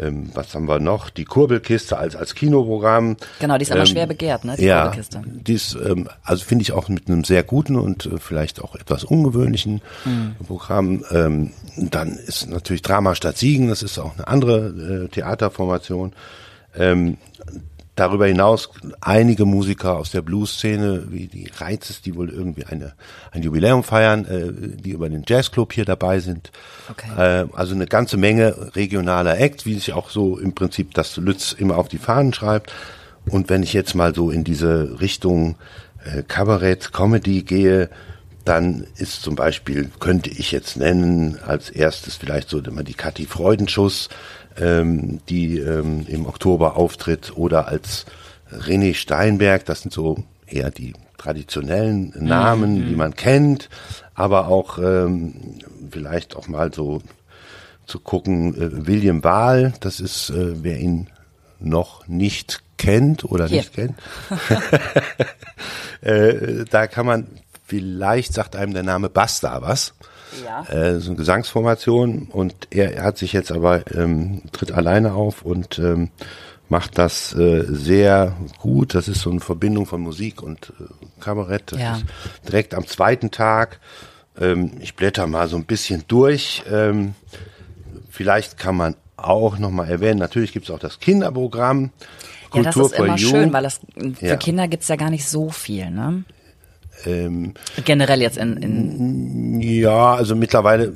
ähm, was haben wir noch? Die Kurbelkiste als als Kinoprogramm. Genau, die ist immer Ähm, schwer begehrt, ne? Die ja, Kurbelkiste. die ist, ähm, also finde ich auch mit einem sehr guten und äh, vielleicht auch etwas ungewöhnlichen Mhm. Programm. Ähm, dann ist natürlich Drama statt Siegen, das ist auch eine andere äh, Theaterformation. Ähm, darüber hinaus einige Musiker aus der Blues-Szene, wie die Reizes, die wohl irgendwie eine, ein Jubiläum feiern, äh, die über den Jazzclub hier dabei sind. Okay. Äh, also eine ganze Menge regionaler Acts, wie sich auch so im Prinzip das Lütz immer auf die Fahnen schreibt. Und wenn ich jetzt mal so in diese Richtung äh, Kabarett, Comedy gehe, dann ist zum Beispiel, könnte ich jetzt nennen, als erstes vielleicht so immer die Kathi Freudenschuss, ähm, die ähm, im Oktober auftritt, oder als René Steinberg, das sind so eher die traditionellen Namen, die man kennt, aber auch ähm, vielleicht auch mal so zu gucken, äh, William Wahl, das ist, äh, wer ihn noch nicht kennt oder Hier. nicht kennt, äh, da kann man, vielleicht sagt einem der Name Basta was. Ja. Äh, so eine Gesangsformation und er hat sich jetzt aber, ähm, tritt alleine auf und ähm, macht das äh, sehr gut. Das ist so eine Verbindung von Musik und äh, Kabarett. Das Ja. ist direkt am zweiten Tag. Ähm, ich blätter mal so ein bisschen durch. Ähm, vielleicht kann man auch nochmal erwähnen, natürlich gibt es auch das Kinderprogramm. Ja, das Kultur ist immer You. schön, weil das für Ja. Kinder gibt's ja gar nicht so viel, ne? Ähm, Generell jetzt in, in Ja, also mittlerweile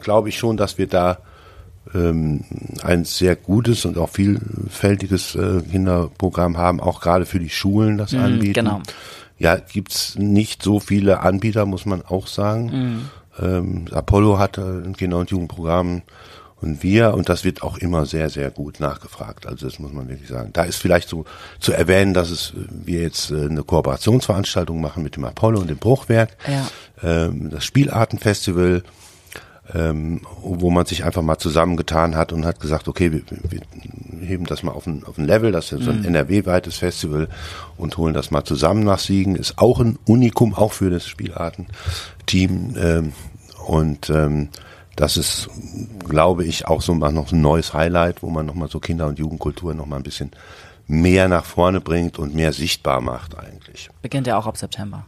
glaube ich schon, dass wir da ähm, ein sehr gutes und auch vielfältiges äh, Kinderprogramm haben, auch gerade für die Schulen das anbieten. genau. Ja, gibt's nicht so viele Anbieter, muss man auch sagen. Ähm, Apollo hat äh, ein Kinder- und Jugendprogramm und wir, und das wird auch immer sehr, sehr gut nachgefragt. Also das muss man wirklich sagen. Da ist vielleicht so zu erwähnen, dass es äh, wir jetzt äh, eine Kooperationsveranstaltung machen mit dem Apollo und dem Bruchwerk. Ja. Ähm, das Spielartenfestival, ähm, wo man sich einfach mal zusammengetan hat und hat gesagt, okay, wir, wir heben das mal auf ein, auf ein Level, das ist so ein NRW-weites Festival und holen das mal zusammen nach Siegen. Ist auch ein Unikum, auch für das Spielarten-Team. Ähm, und ähm, das ist, glaube ich, auch so mal noch ein neues Highlight, wo man nochmal so Kinder- und Jugendkultur nochmal ein bisschen mehr nach vorne bringt und mehr sichtbar macht eigentlich. beginnt ja auch ab September.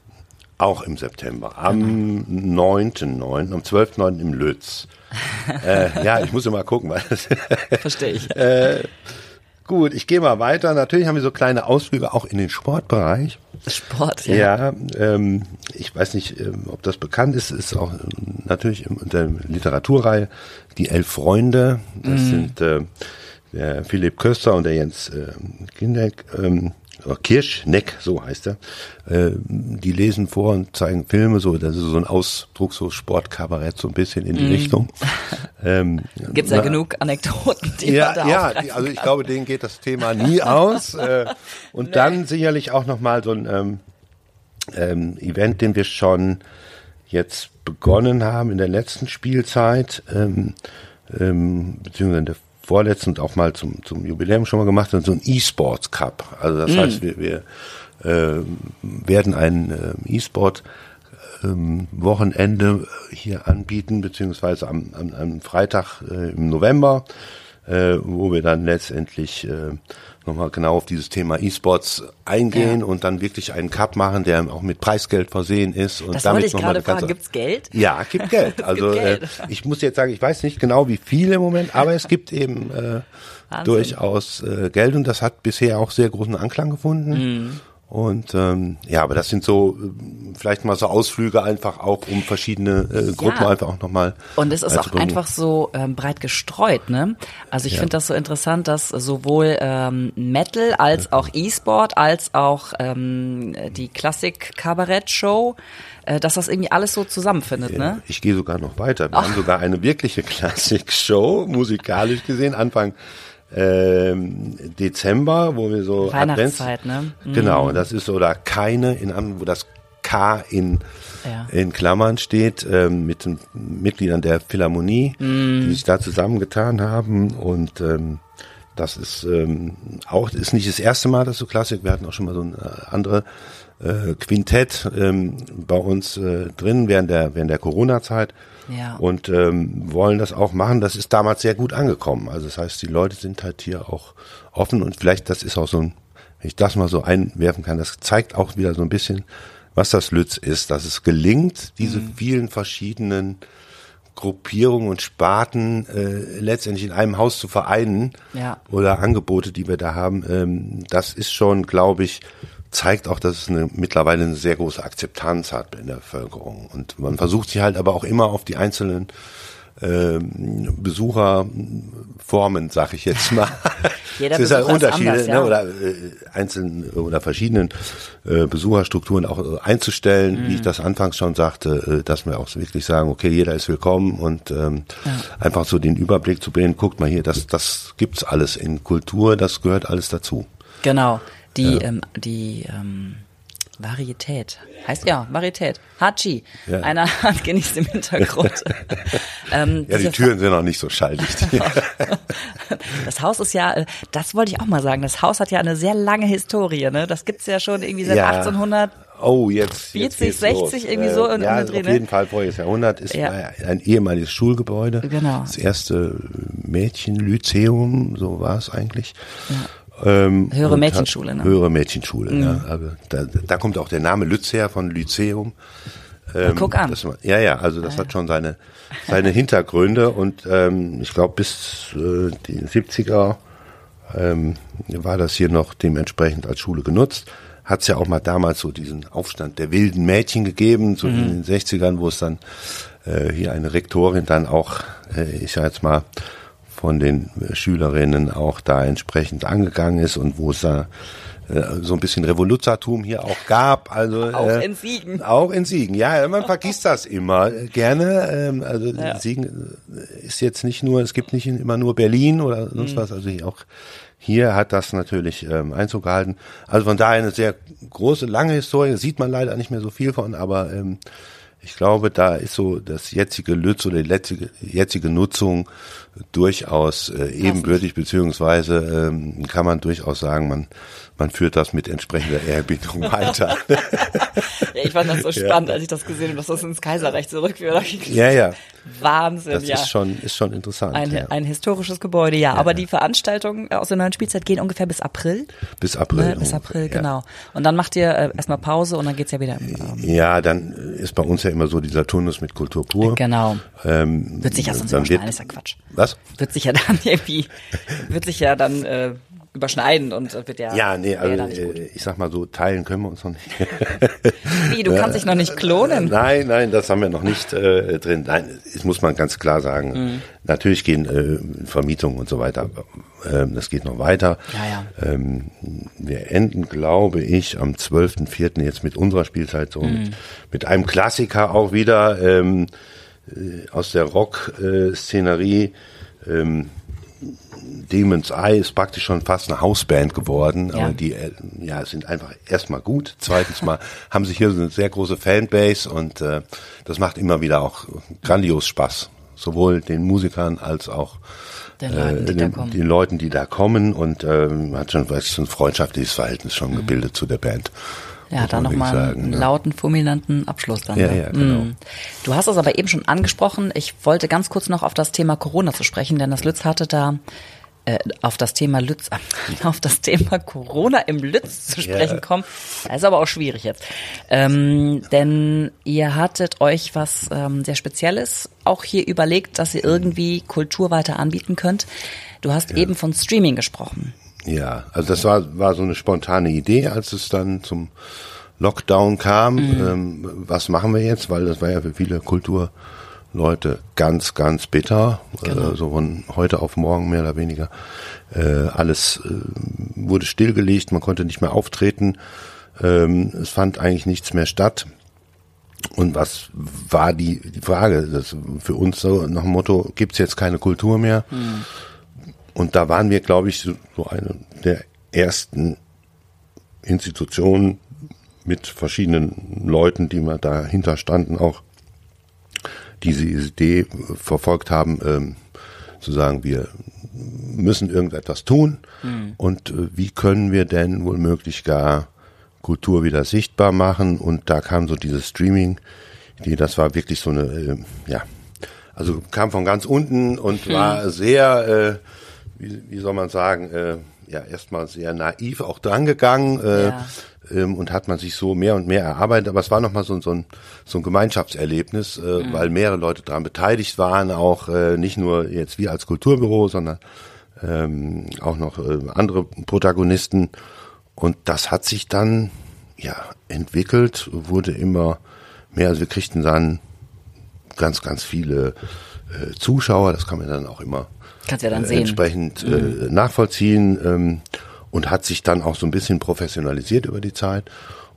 Auch im September. Am 9.9., am 12.9. im Lütz. äh, ja, ich muss immer gucken, weil das, Verstehe ich. Gut, ich gehe mal weiter. Natürlich haben wir so kleine Ausflüge auch in den Sportbereich. Sport, ja. Ja, ähm, ich weiß nicht, ähm, ob das bekannt ist, ist auch natürlich in der Literaturreihe die Elf Freunde. Das Mhm. sind äh, der Philipp Köster und der Jens äh, Kindeck, ähm, Kirschneck, so heißt er. Äh, die lesen vor und zeigen Filme, so das ist so ein Ausdruck, so Sportkabarett, so ein bisschen in die Richtung. Ähm. Gibt's ja na- genug Anekdoten, die ja, man da ja, also ich kann. glaube, denen geht das Thema nie aus. Äh, und dann sicherlich auch nochmal so ein ähm, ähm, Event, den wir schon jetzt begonnen haben in der letzten Spielzeit, ähm, ähm, beziehungsweise in der vorletzten und auch mal zum, zum Jubiläum schon mal gemacht haben, so ein E-Sports Cup. Also das heißt, wir, wir äh, werden ein äh, E-Sport ähm, Wochenende hier anbieten, beziehungsweise am, am, am Freitag äh, im November, äh, wo wir dann letztendlich äh, nochmal genau auf dieses Thema E-Sports eingehen Ja. und dann wirklich einen Cup machen, der auch mit Preisgeld versehen ist. Und Das damit wollte ich gerade fragen. Gibt's Geld? ja, gibt Geld. Also Geld. Äh, ich muss jetzt sagen, ich weiß nicht genau wie viel im Moment, aber es gibt eben äh, Wahnsinn. durchaus äh, Geld und das hat bisher auch sehr großen Anklang gefunden. Mhm. Und ähm, ja, aber das sind so äh, vielleicht mal so Ausflüge einfach auch, um verschiedene äh, Gruppen einfach auch nochmal. Und es ist auch einfach so ähm, breit gestreut, ne? Also ich Ja. finde das so interessant, dass sowohl ähm, Metal als auch E-Sport als auch ähm, die Klassik-Kabarett-Show, äh, dass das irgendwie alles so zusammenfindet, ne? Ich gehe sogar noch weiter. Wir haben sogar eine wirkliche Klassik-Show, musikalisch gesehen, Anfang ähm, Dezember, wo wir so Weihnachtszeit, ne? Genau, das ist oder keine, in An- wo das K in, Ja. in Klammern steht, ähm, mit den Mitgliedern der Philharmonie, die sich da zusammengetan haben und ähm, das ist ähm, auch ist nicht das erste Mal, dass so Klassik. Wir hatten auch schon mal so ein äh, andere äh, Quintett ähm, bei uns äh, drin während der während der Corona-Zeit Ja. und ähm, wollen das auch machen. Das ist damals sehr gut angekommen. Also das heißt, die Leute sind halt hier auch offen und vielleicht das ist auch so ein, wenn ich das mal so einwerfen kann, das zeigt auch wieder so ein bisschen, was das Lütz ist, dass es gelingt, diese Mhm. vielen verschiedenen Gruppierungen und Sparten äh, letztendlich in einem Haus zu vereinen Ja. oder Angebote, die wir da haben, ähm, das ist schon, glaube ich, zeigt auch, dass es eine, mittlerweile eine sehr große Akzeptanz hat in der Bevölkerung. Und man versucht sich halt aber auch immer auf die einzelnen ähm, Besucherformen, sag ich jetzt mal. Jeder es ist halt Unterschiede, anders, ne, ja. oder äh, einzelnen oder verschiedenen äh, Besucherstrukturen auch äh, einzustellen, wie ich Mhm. das anfangs schon sagte, äh, dass wir auch wirklich sagen, okay, jeder ist willkommen und ähm, einfach so den Überblick zu bringen, guckt mal hier, das, das gibt's alles in Kultur, das gehört alles dazu. Genau. Die, ähm, die ähm, Varietät. Heißt ja, Varietät. Hachi. Ja. Einer hat genießt im Hintergrund. ähm, Ja, die Türen sind noch nicht so schalldicht. Das Haus ist ja, äh, das wollte ich auch mal sagen, das Haus hat ja eine sehr lange Historie, ne? Das gibt's ja schon irgendwie seit Ja. 1800. Oh, jetzt. 40, jetzt geht's 60, los. irgendwie so in- ja, Dreh, auf ne? jeden Fall voriges Jahrhundert ist Ja. ein ehemaliges Schulgebäude. Genau. Das erste Mädchenlyzeum, so war es eigentlich. Ähm, Höhere Mädchenschule, hat- ne? Höhere Mädchenschule, ja. Aber da, da kommt auch der Name Lütz her von Lyzeum. Ähm, guck an. Das, ja, ja, also das hat schon seine, seine Hintergründe und ähm, ich glaube bis äh, die 70er ähm, war das hier noch dementsprechend als Schule genutzt. Hat es ja auch mal damals so diesen Aufstand der wilden Mädchen gegeben, so in den 60ern, wo es dann äh, hier eine Rektorin dann auch, äh, ich sag jetzt mal, von den Schülerinnen auch da entsprechend angegangen ist und wo es da äh, so ein bisschen Revoluzertum hier auch gab. Also Auch äh, in Siegen. Auch in Siegen, ja, man vergisst das immer gerne. Ähm, also Ja. Siegen äh, ist jetzt nicht nur, es gibt nicht immer nur Berlin oder sonst Mhm. was, also hier auch hier hat das natürlich ähm, Einzug gehalten. Also von daher eine sehr große, lange Historie, sieht man leider nicht mehr so viel von, aber ähm, ich glaube, da ist so das jetzige Lütz oder die jetzige, Nutzung durchaus äh, ebenbürtig, beziehungsweise ähm, kann man durchaus sagen, man, man führt das mit entsprechender Ehrerbietung weiter. Ja, ich fand das so spannend, als ich das gesehen habe, dass das ins Kaiserreich zurückführt. ja, ja, Wahnsinn, das ja. ist schon, ist schon interessant. ein, ja. ein historisches Gebäude, ja. Aber die Veranstaltungen aus der neuen Spielzeit gehen ungefähr bis April. Bis April. Ne? Bis ungefähr, April, ja. genau. Und dann macht ihr äh, erstmal Pause und dann geht's ja wieder. Ähm, Ja, dann ist bei uns ja immer so dieser Turnus mit Kultur pur. genau. Ähm, Wird sich ja sonst dann überschneiden, ist ja Quatsch. Was? Wird sich ja dann irgendwie, wird sich ja dann äh, überschneiden und wird ja. Ja, nee, also äh, ich sag mal so, teilen können wir uns noch nicht. Wie, du kannst dich noch nicht klonen? Nein, nein, das haben wir noch nicht äh, drin. Nein, das muss man ganz klar sagen. Mhm. Natürlich gehen äh, Vermietungen und so weiter, äh, das geht noch weiter. Ja, ja. Ähm, wir enden, glaube ich, am 12.04. jetzt mit unserer Spielzeit so mhm. mit, mit, einem Klassiker auch wieder ähm, äh, aus der Rock-Szenerie. Ähm, Demon's Eye ist praktisch schon fast eine Hausband geworden, ja. aber die äh, ja sind einfach erstmal gut. Zweitens mal haben sich hier so eine sehr große Fanbase und äh, das macht immer wieder auch grandios Spaß, sowohl den Musikern als auch den Leuten, die, äh, den, den Leuten, die da kommen und äh, hat schon, weiß ich, ein freundschaftliches Verhältnis schon mhm. gebildet zu der Band. Ja, da nochmal einen ne? lauten, fulminanten Abschluss dann. Ja, ja, genau. Mhm. Du hast es aber eben schon angesprochen. Ich wollte ganz kurz noch auf das Thema Corona zu sprechen, denn das Lütz hatte da äh, auf das Thema Lütz, auf das Thema Corona im Lütz zu sprechen yeah. kommen. Das ist aber auch schwierig jetzt. Ähm, denn ihr hattet euch was ähm, sehr Spezielles auch hier überlegt, dass ihr irgendwie Kultur weiter anbieten könnt. Du hast ja. eben von Streaming gesprochen. Ja, also das war, war so eine spontane Idee, als es dann zum Lockdown kam. Mhm. Ähm, was machen wir jetzt? Weil das war ja für viele Kultur Leute ganz, ganz bitter, genau. äh, so von heute auf morgen mehr oder weniger. Äh, alles äh, wurde stillgelegt, man konnte nicht mehr auftreten, ähm, es fand eigentlich nichts mehr statt. Und was war die, die Frage? Das für uns so nach dem Motto, gibt's jetzt keine Kultur mehr? Mhm. Und da waren wir, glaube ich, so, so eine der ersten Institutionen mit verschiedenen Leuten, die mal dahinter standen, auch diese Idee verfolgt haben, ähm, zu sagen, wir müssen irgendetwas tun mhm. und äh, wie können wir denn wohl möglich gar Kultur wieder sichtbar machen und da kam so diese Streaming, die das war wirklich so eine, äh, ja, also kam von ganz unten und mhm. war sehr, äh, wie, wie soll man sagen, äh, ja erstmal sehr naiv auch drangegangen. Äh, ja ähm, und hat man sich so mehr und mehr erarbeitet. Aber es war nochmal so, so, ein, so ein Gemeinschaftserlebnis, äh, mhm. weil mehrere Leute daran beteiligt waren, auch äh, nicht nur jetzt wir als Kulturbüro, sondern ähm, auch noch äh, andere Protagonisten. Und das hat sich dann ja entwickelt, wurde immer mehr. Also wir kriegten dann ganz, ganz viele äh, Zuschauer. Das kann man dann auch immer Kannst ja dann äh, sehen. entsprechend mhm. äh, nachvollziehen. Ähm, und hat sich dann auch so ein bisschen professionalisiert über die Zeit.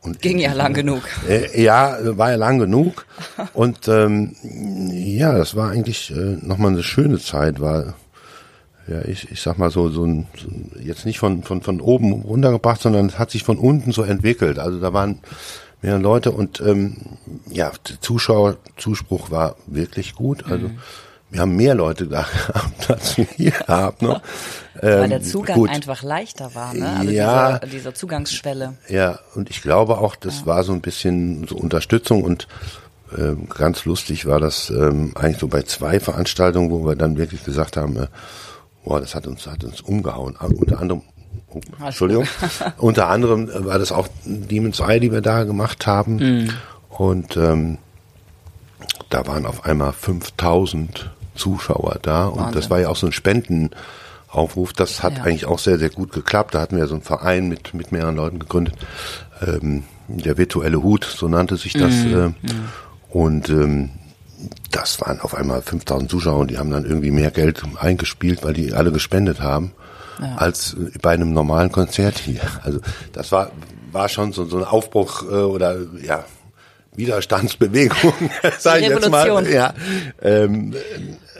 Und Ging ja lang genug. Äh, ja, war ja lang genug. Und ähm, ja, das war eigentlich äh, nochmal eine schöne Zeit, war ja, ich, ich sag mal so, so ein, so, jetzt nicht von, von, von oben runtergebracht, sondern es hat sich von unten so entwickelt. Also da waren mehrere Leute und ähm, ja, der Zuschauerzuspruch war wirklich gut. Also mhm wir haben mehr Leute da gehabt, als wir hier haben. Ne? Weil ähm, der Zugang gut. einfach leichter war, ne? Also ja, diese, diese Zugangsschwelle. Ja, und ich glaube auch, das ja. war so ein bisschen so Unterstützung und ähm, ganz lustig war das ähm, eigentlich so bei zwei Veranstaltungen, wo wir dann wirklich gesagt haben, äh, boah, das hat uns, hat uns umgehauen. Ah, unter anderem, oh, Entschuldigung, unter anderem war das auch Demon's Eye, die wir da gemacht haben. Mhm. Und ähm, da waren auf einmal 5000 Zuschauer da. Und Wahnsinn. das war ja auch so ein Spendenaufruf. Das hat ja. eigentlich auch sehr, sehr gut geklappt. Da hatten wir so einen Verein mit, mit mehreren Leuten gegründet. Ähm, der virtuelle Hut, so nannte sich das. Mhm. Äh, mhm. Und ähm, das waren auf einmal 5000 Zuschauer und die haben dann irgendwie mehr Geld eingespielt, weil die alle gespendet haben, ja. als bei einem normalen Konzert hier. Also das war war schon so, so ein Aufbruch äh, oder ja Widerstandsbewegung, sag ich jetzt mal. Ja, ähm,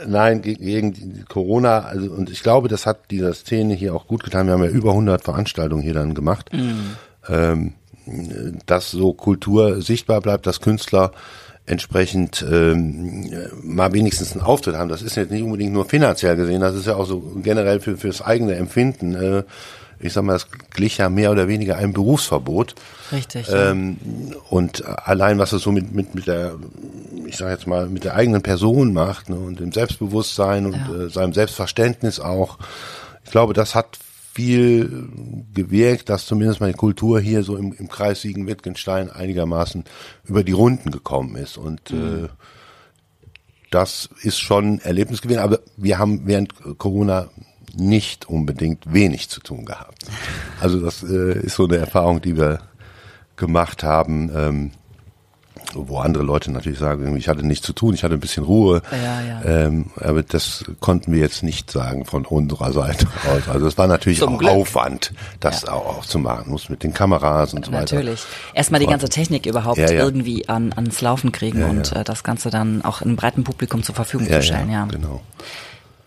nein, gegen Corona. Also und ich glaube, das hat dieser Szene hier auch gut getan. Wir haben ja über 100 Veranstaltungen hier dann gemacht, mhm. ähm, dass so Kultur sichtbar bleibt, dass Künstler entsprechend ähm, mal wenigstens einen Auftritt haben. Das ist jetzt nicht unbedingt nur finanziell gesehen, das ist ja auch so generell für fürs eigene Empfinden. Äh, ich sag mal, das glich ja mehr oder weniger einem Berufsverbot. Richtig. Ähm, und allein, was es so mit, mit, mit der, ich sag jetzt mal, mit der eigenen Person macht ne, und dem Selbstbewusstsein und ja. äh, seinem Selbstverständnis auch. Ich glaube, das hat viel gewirkt, dass zumindest meine Kultur hier so im, im Kreis Siegen-Wittgenstein einigermaßen über die Runden gekommen ist. Und mhm. äh, das ist schon Erlebnis gewesen. Aber wir haben während Corona nicht unbedingt wenig zu tun gehabt. Also das äh, ist so eine Erfahrung, die wir gemacht haben. Ähm, wo andere Leute natürlich sagen, ich hatte nichts zu tun, ich hatte ein bisschen Ruhe. Ja, ja. Ähm, aber das konnten wir jetzt nicht sagen von unserer Seite aus. Also es war natürlich Zum auch Glück. Aufwand, das Ja. auch, auch zu machen, muss mit den Kameras und so weiter. Natürlich. Erstmal die ganze Technik überhaupt irgendwie an, ans Laufen kriegen und. Äh, das Ganze dann auch einem breiten Publikum zur Verfügung zu stellen, ja. ja, genau.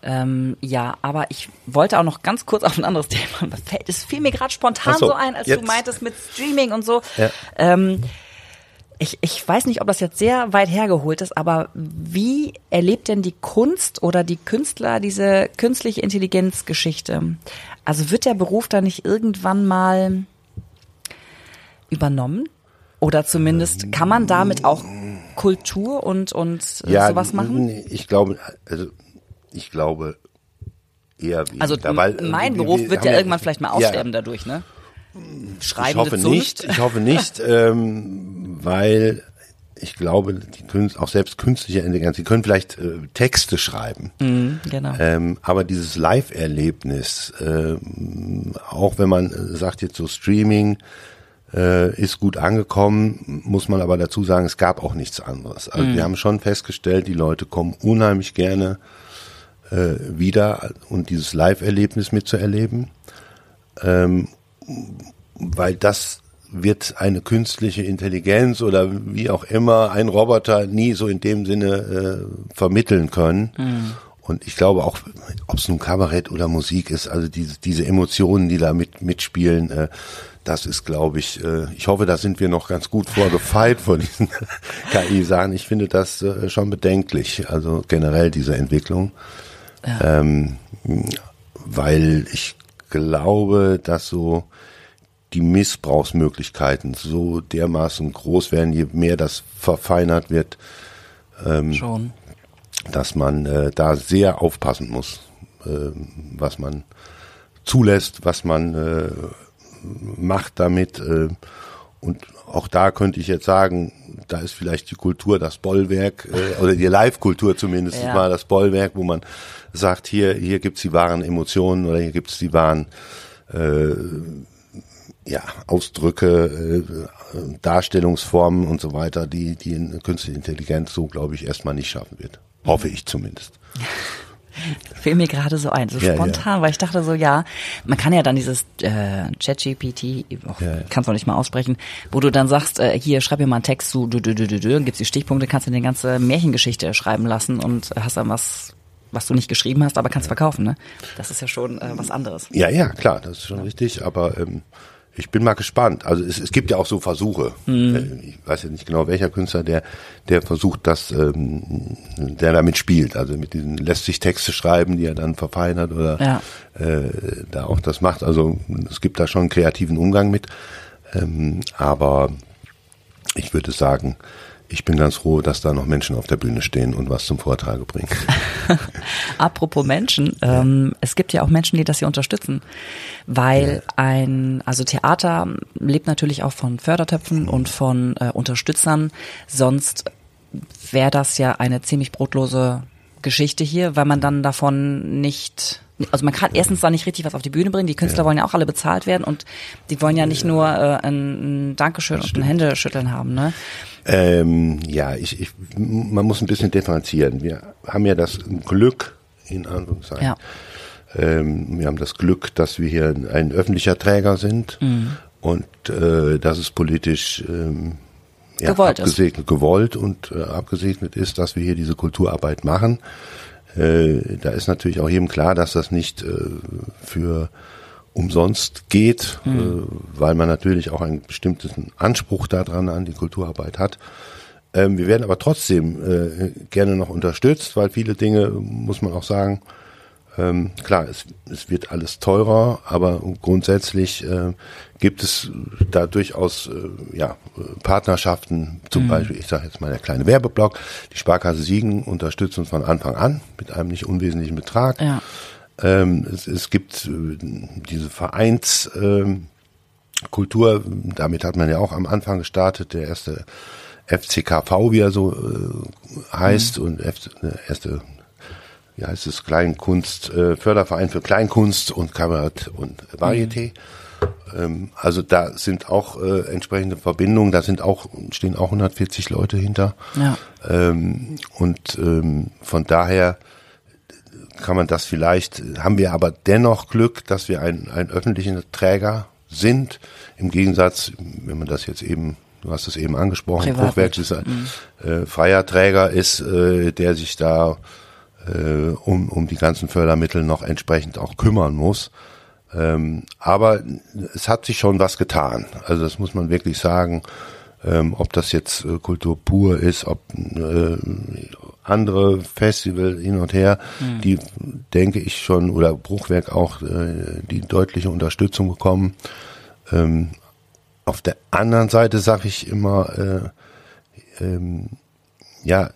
Ähm, ja, aber ich wollte auch noch ganz kurz auf ein anderes Thema. Es fiel mir gerade spontan so, so ein, als du jetzt. meintest mit Streaming und so. Ja. Ähm, ich, ich weiß nicht, ob das jetzt sehr weit hergeholt ist, aber wie erlebt denn die Kunst oder die Künstler diese künstliche Intelligenzgeschichte? Also wird der Beruf da nicht irgendwann mal übernommen? Oder zumindest kann man damit auch Kultur und, und äh, sowas machen? Ich glaube, also ich glaube eher weniger. Also weil, äh, mein wir- Beruf wir wird haben ja irgendwann vielleicht mal ja, aussterben dadurch, ne? Ich Schreibende hoffe Zunft. nicht, ich hoffe nicht, ähm, weil ich glaube, die Künst, auch selbst künstliche Intelligenz, die können vielleicht äh, Texte schreiben. Mhm, genau. Ähm, aber dieses Live-Erlebnis, ähm, auch wenn man äh, sagt jetzt so Streaming äh, ist gut angekommen, muss man aber dazu sagen, es gab auch nichts anderes. Also wir haben schon festgestellt, die Leute kommen unheimlich gerne äh, wieder und dieses Live-Erlebnis mitzuerleben, ähm, weil das wird eine künstliche Intelligenz oder wie auch immer ein Roboter nie so in dem Sinne äh, vermitteln können. Und ich glaube auch, ob es nun Kabarett oder Musik ist, also diese, diese Emotionen, die da mit, mitspielen, äh, das ist, glaube ich, äh, ich hoffe, da sind wir noch ganz gut vorgefeit vor diesen KI-Sachen. Ich finde das äh, schon bedenklich, also generell diese Entwicklung. Ähm, weil ich glaube, dass so die Missbrauchsmöglichkeiten so dermaßen groß werden, je mehr das verfeinert wird, Schon. dass man äh, da sehr aufpassen muss, äh, was man zulässt, was man äh, macht damit. Äh, und auch da könnte ich jetzt sagen, da ist vielleicht die Kultur das Bollwerk, äh, oder die Live-Kultur zumindest Ja. mal das Bollwerk, wo man sagt, hier, hier gibt's die wahren Emotionen oder hier gibt's die wahren äh, ja, Ausdrücke, äh, Darstellungsformen und so weiter, die, die eine künstliche Intelligenz so, glaube ich, erstmal nicht schaffen wird. Hoffe ich zumindest. Fiel mir gerade so ein, so Ja, spontan, weil ich dachte so, ja, man kann ja dann dieses äh, ChatGPT, oh, Ja, ja. kannst du nicht mal aussprechen, wo du dann sagst, äh, hier, schreib mir mal einen Text zu, du, du, du, du, du, gibst die Stichpunkte, kannst du eine ganze Märchengeschichte schreiben lassen und hast dann was, was du nicht geschrieben hast, aber kannst verkaufen, ne? Das ist ja schon äh, was anderes. Ja, ja, klar, das ist schon richtig, aber ähm, ich bin mal gespannt. Also es, es gibt ja auch so Versuche. Mhm. Äh, Ich weiß ja nicht genau, welcher Künstler, der, der versucht, das, ähm, der damit spielt. Also mit diesen lässt sich Texte schreiben, die er dann verfeinert oder Ja. äh, da auch das macht. Also es gibt da schon einen kreativen Umgang mit. Ähm, aber ich würde sagen, ich bin ganz froh, dass da noch Menschen auf der Bühne stehen und was zum Vortrage bringen. Apropos Menschen, ähm, es gibt ja auch Menschen, die das hier unterstützen, weil ein, also Theater lebt natürlich auch von Fördertöpfen und von äh, Unterstützern, sonst wäre das ja eine ziemlich brotlose Geschichte hier, weil man dann davon nicht, also man kann erstens da nicht richtig was auf die Bühne bringen, die Künstler wollen ja auch alle bezahlt werden und die wollen ja nicht nur äh, ein, ein Dankeschön und ein Händeschütteln haben, ne? Ähm, ja, ich, ich, man muss ein bisschen differenzieren. Wir haben ja das Glück, in Anführungszeichen, Ja. ähm, wir haben das Glück, dass wir hier ein, öffentlicher Träger sind Mhm. und äh, dass es politisch ähm, ja, Gewollt ist. abgesegnet, gewollt und äh, abgesegnet ist, dass wir hier diese Kulturarbeit machen. Äh, da ist natürlich auch jedem klar, dass das nicht äh, für umsonst geht, Mhm. äh, weil man natürlich auch einen bestimmten Anspruch daran an die Kulturarbeit hat. Ähm, wir werden aber trotzdem äh, gerne noch unterstützt, weil viele Dinge, muss man auch sagen, ähm, klar, es, es wird alles teurer, aber grundsätzlich äh, gibt es da durchaus äh, ja, Partnerschaften, zum Beispiel, ich sage jetzt mal der kleine Werbeblock, die Sparkasse Siegen unterstützt uns von Anfang an mit einem nicht unwesentlichen Betrag. Ja. Ähm, es, es gibt äh, diese Vereins ähm, Kultur, damit hat man ja auch am Anfang gestartet, der erste FCKV, wie er so äh, heißt, und F, äh, erste wie heißt es, Kleinkunst, äh, Förderverein für Kleinkunst und Kabarett und Varieté. Mhm. Ähm, also da sind auch äh, entsprechende Verbindungen, da sind auch, stehen auch 140 Leute hinter. Ja. Ähm, und ähm, von daher kann man das vielleicht, haben wir aber dennoch Glück, dass wir ein, ein öffentlicher Träger sind. Im Gegensatz, wenn man das jetzt eben, du hast es eben angesprochen, Hochwerk ist ein mhm. äh, freier Träger ist, äh, der sich da äh, um, um die ganzen Fördermittel noch entsprechend auch kümmern muss. Ähm, aber es hat sich schon was getan. Also das muss man wirklich sagen. Ähm, ob das jetzt äh, Kultur pur ist, ob äh, andere Festival hin und her, mhm. die denke ich schon, oder Bruchwerk auch, äh, die deutliche Unterstützung bekommen. Ähm, auf der anderen Seite sage ich immer, äh, ähm, ja,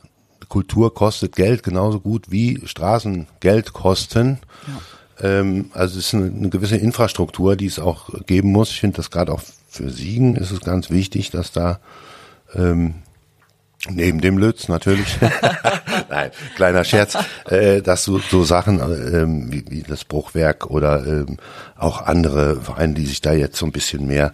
Kultur kostet Geld genauso gut wie Straßen Geld kosten. Ja. Ähm, also es ist eine, eine, gewisse Infrastruktur, die es auch geben muss. Ich finde das gerade auch für Siegen ist es ganz wichtig, dass da ähm, neben dem Lütz natürlich, nein, kleiner Scherz, äh, dass so, so Sachen ähm, wie, wie das Bruchwerk oder ähm, auch andere Vereine, die sich da jetzt so ein bisschen mehr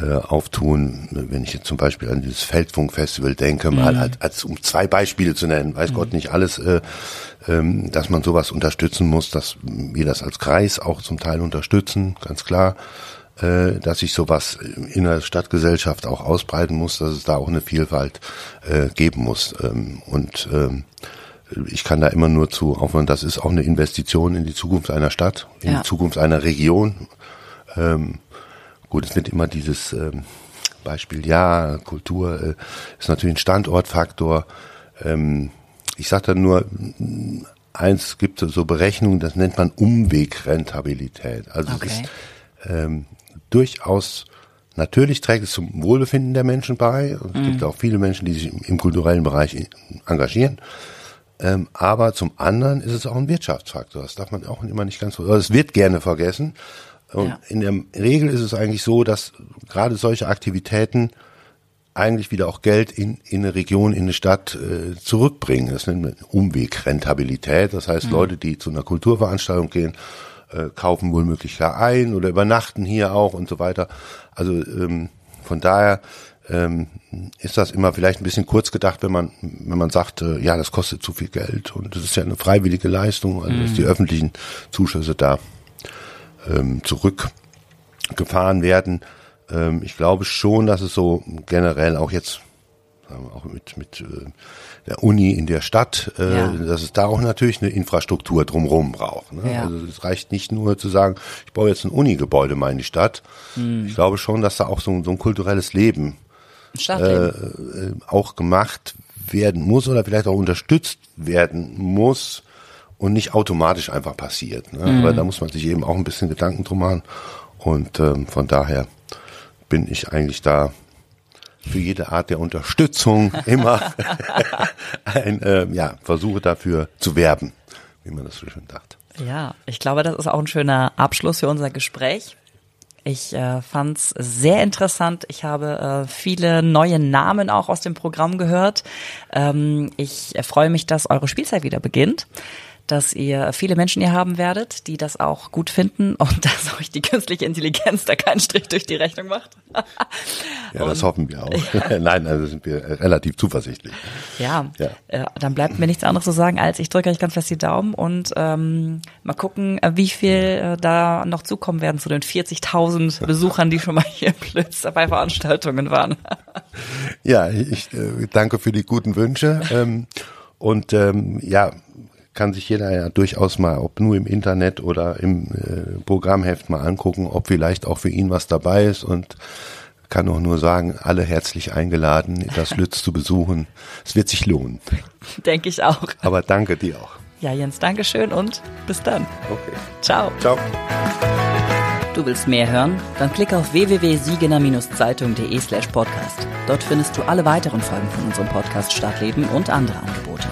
äh, auftun, wenn ich jetzt zum Beispiel an dieses Feldfunkfestival denke, mhm. mal als, als um zwei Beispiele zu nennen, weiß mhm. Gott nicht alles, äh, ähm, dass man sowas unterstützen muss, dass wir das als Kreis auch zum Teil unterstützen, ganz klar, äh, dass sich sowas in der Stadtgesellschaft auch ausbreiten muss, dass es da auch eine Vielfalt äh, geben muss ähm, und ähm, ich kann da immer nur zu aufhören, das ist auch eine Investition in die Zukunft einer Stadt, in ja. die Zukunft einer Region. Ähm, Gut, es wird immer dieses ähm, Beispiel, ja, Kultur äh, ist natürlich ein Standortfaktor. Ähm, ich sage dann nur, eins gibt so Berechnungen, das nennt man Umwegrentabilität. Also okay. ist ähm, durchaus, natürlich trägt es zum Wohlbefinden der Menschen bei. Und es mhm. gibt auch viele Menschen, die sich im, kulturellen Bereich engagieren. Ähm, aber zum anderen ist es auch ein Wirtschaftsfaktor. Das darf man auch immer nicht ganz, also es wird gerne vergessen. Und ja. in der Regel ist es eigentlich so, dass gerade solche Aktivitäten eigentlich wieder auch Geld in, in eine Region, in eine Stadt äh, zurückbringen. Das nennt man Umwegrentabilität. Das heißt, mhm. Leute, die zu einer Kulturveranstaltung gehen, äh, kaufen wohl möglich da ein oder übernachten hier auch und so weiter. Also ähm, von daher ähm, ist das immer vielleicht ein bisschen kurz gedacht, wenn man wenn man sagt, äh, ja, das kostet zu viel Geld und das ist ja eine freiwillige Leistung, also mhm. dass die öffentlichen Zuschüsse da ähm, zurückgefahren werden. Ähm, ich glaube schon, dass es so generell auch jetzt auch mit, mit äh, der Uni in der Stadt, äh, ja. dass es da auch natürlich eine Infrastruktur drumherum braucht. Ne? Ja. Also es reicht nicht nur zu sagen, ich baue jetzt ein Uni-Gebäude mal in die Stadt. Hm. Ich glaube schon, dass da auch so, so ein kulturelles Leben äh, äh, auch gemacht werden muss oder vielleicht auch unterstützt werden muss, und nicht automatisch einfach passiert. Ne? Mhm. Aber da muss man sich eben auch ein bisschen Gedanken drum machen. Und ähm, von daher bin ich eigentlich da für jede Art der Unterstützung immer ein, äh, ja, versuche dafür zu werben, wie man das so schön sagt. Ja, ich glaube, das ist auch ein schöner Abschluss für unser Gespräch. Ich äh, fand es sehr interessant. Ich habe äh, viele neue Namen auch aus dem Programm gehört. Ähm, ich freue mich, dass eure Spielzeit wieder beginnt dass ihr viele Menschen hier haben werdet, die das auch gut finden und dass euch die künstliche Intelligenz da keinen Strich durch die Rechnung macht. ja, das hoffen wir auch. Ja. Nein, also sind wir relativ zuversichtlich. Ja, ja. Äh, dann bleibt mir nichts anderes zu sagen, als ich drücke euch ganz fest die Daumen und ähm, mal gucken, äh, wie viel äh, da noch zukommen werden zu den 40.000 Besuchern, die schon mal hier in Plötz bei Veranstaltungen waren. ja, ich äh, danke für die guten Wünsche. Ähm, und ähm, ja, kann sich jeder ja durchaus mal, ob nur im Internet oder im äh, Programmheft mal angucken, ob vielleicht auch für ihn was dabei ist und kann auch nur sagen, alle herzlich eingeladen, das Lütz zu besuchen. Es wird sich lohnen. Denke ich auch. Aber danke dir auch. Ja, Jens, danke schön und bis dann. Okay. Ciao. Ciao. Du willst mehr hören? Dann klick auf www.siegener-zeitung.de slash podcast. Dort findest du alle weiteren Folgen von unserem Podcast Stadtleben und andere Angebote.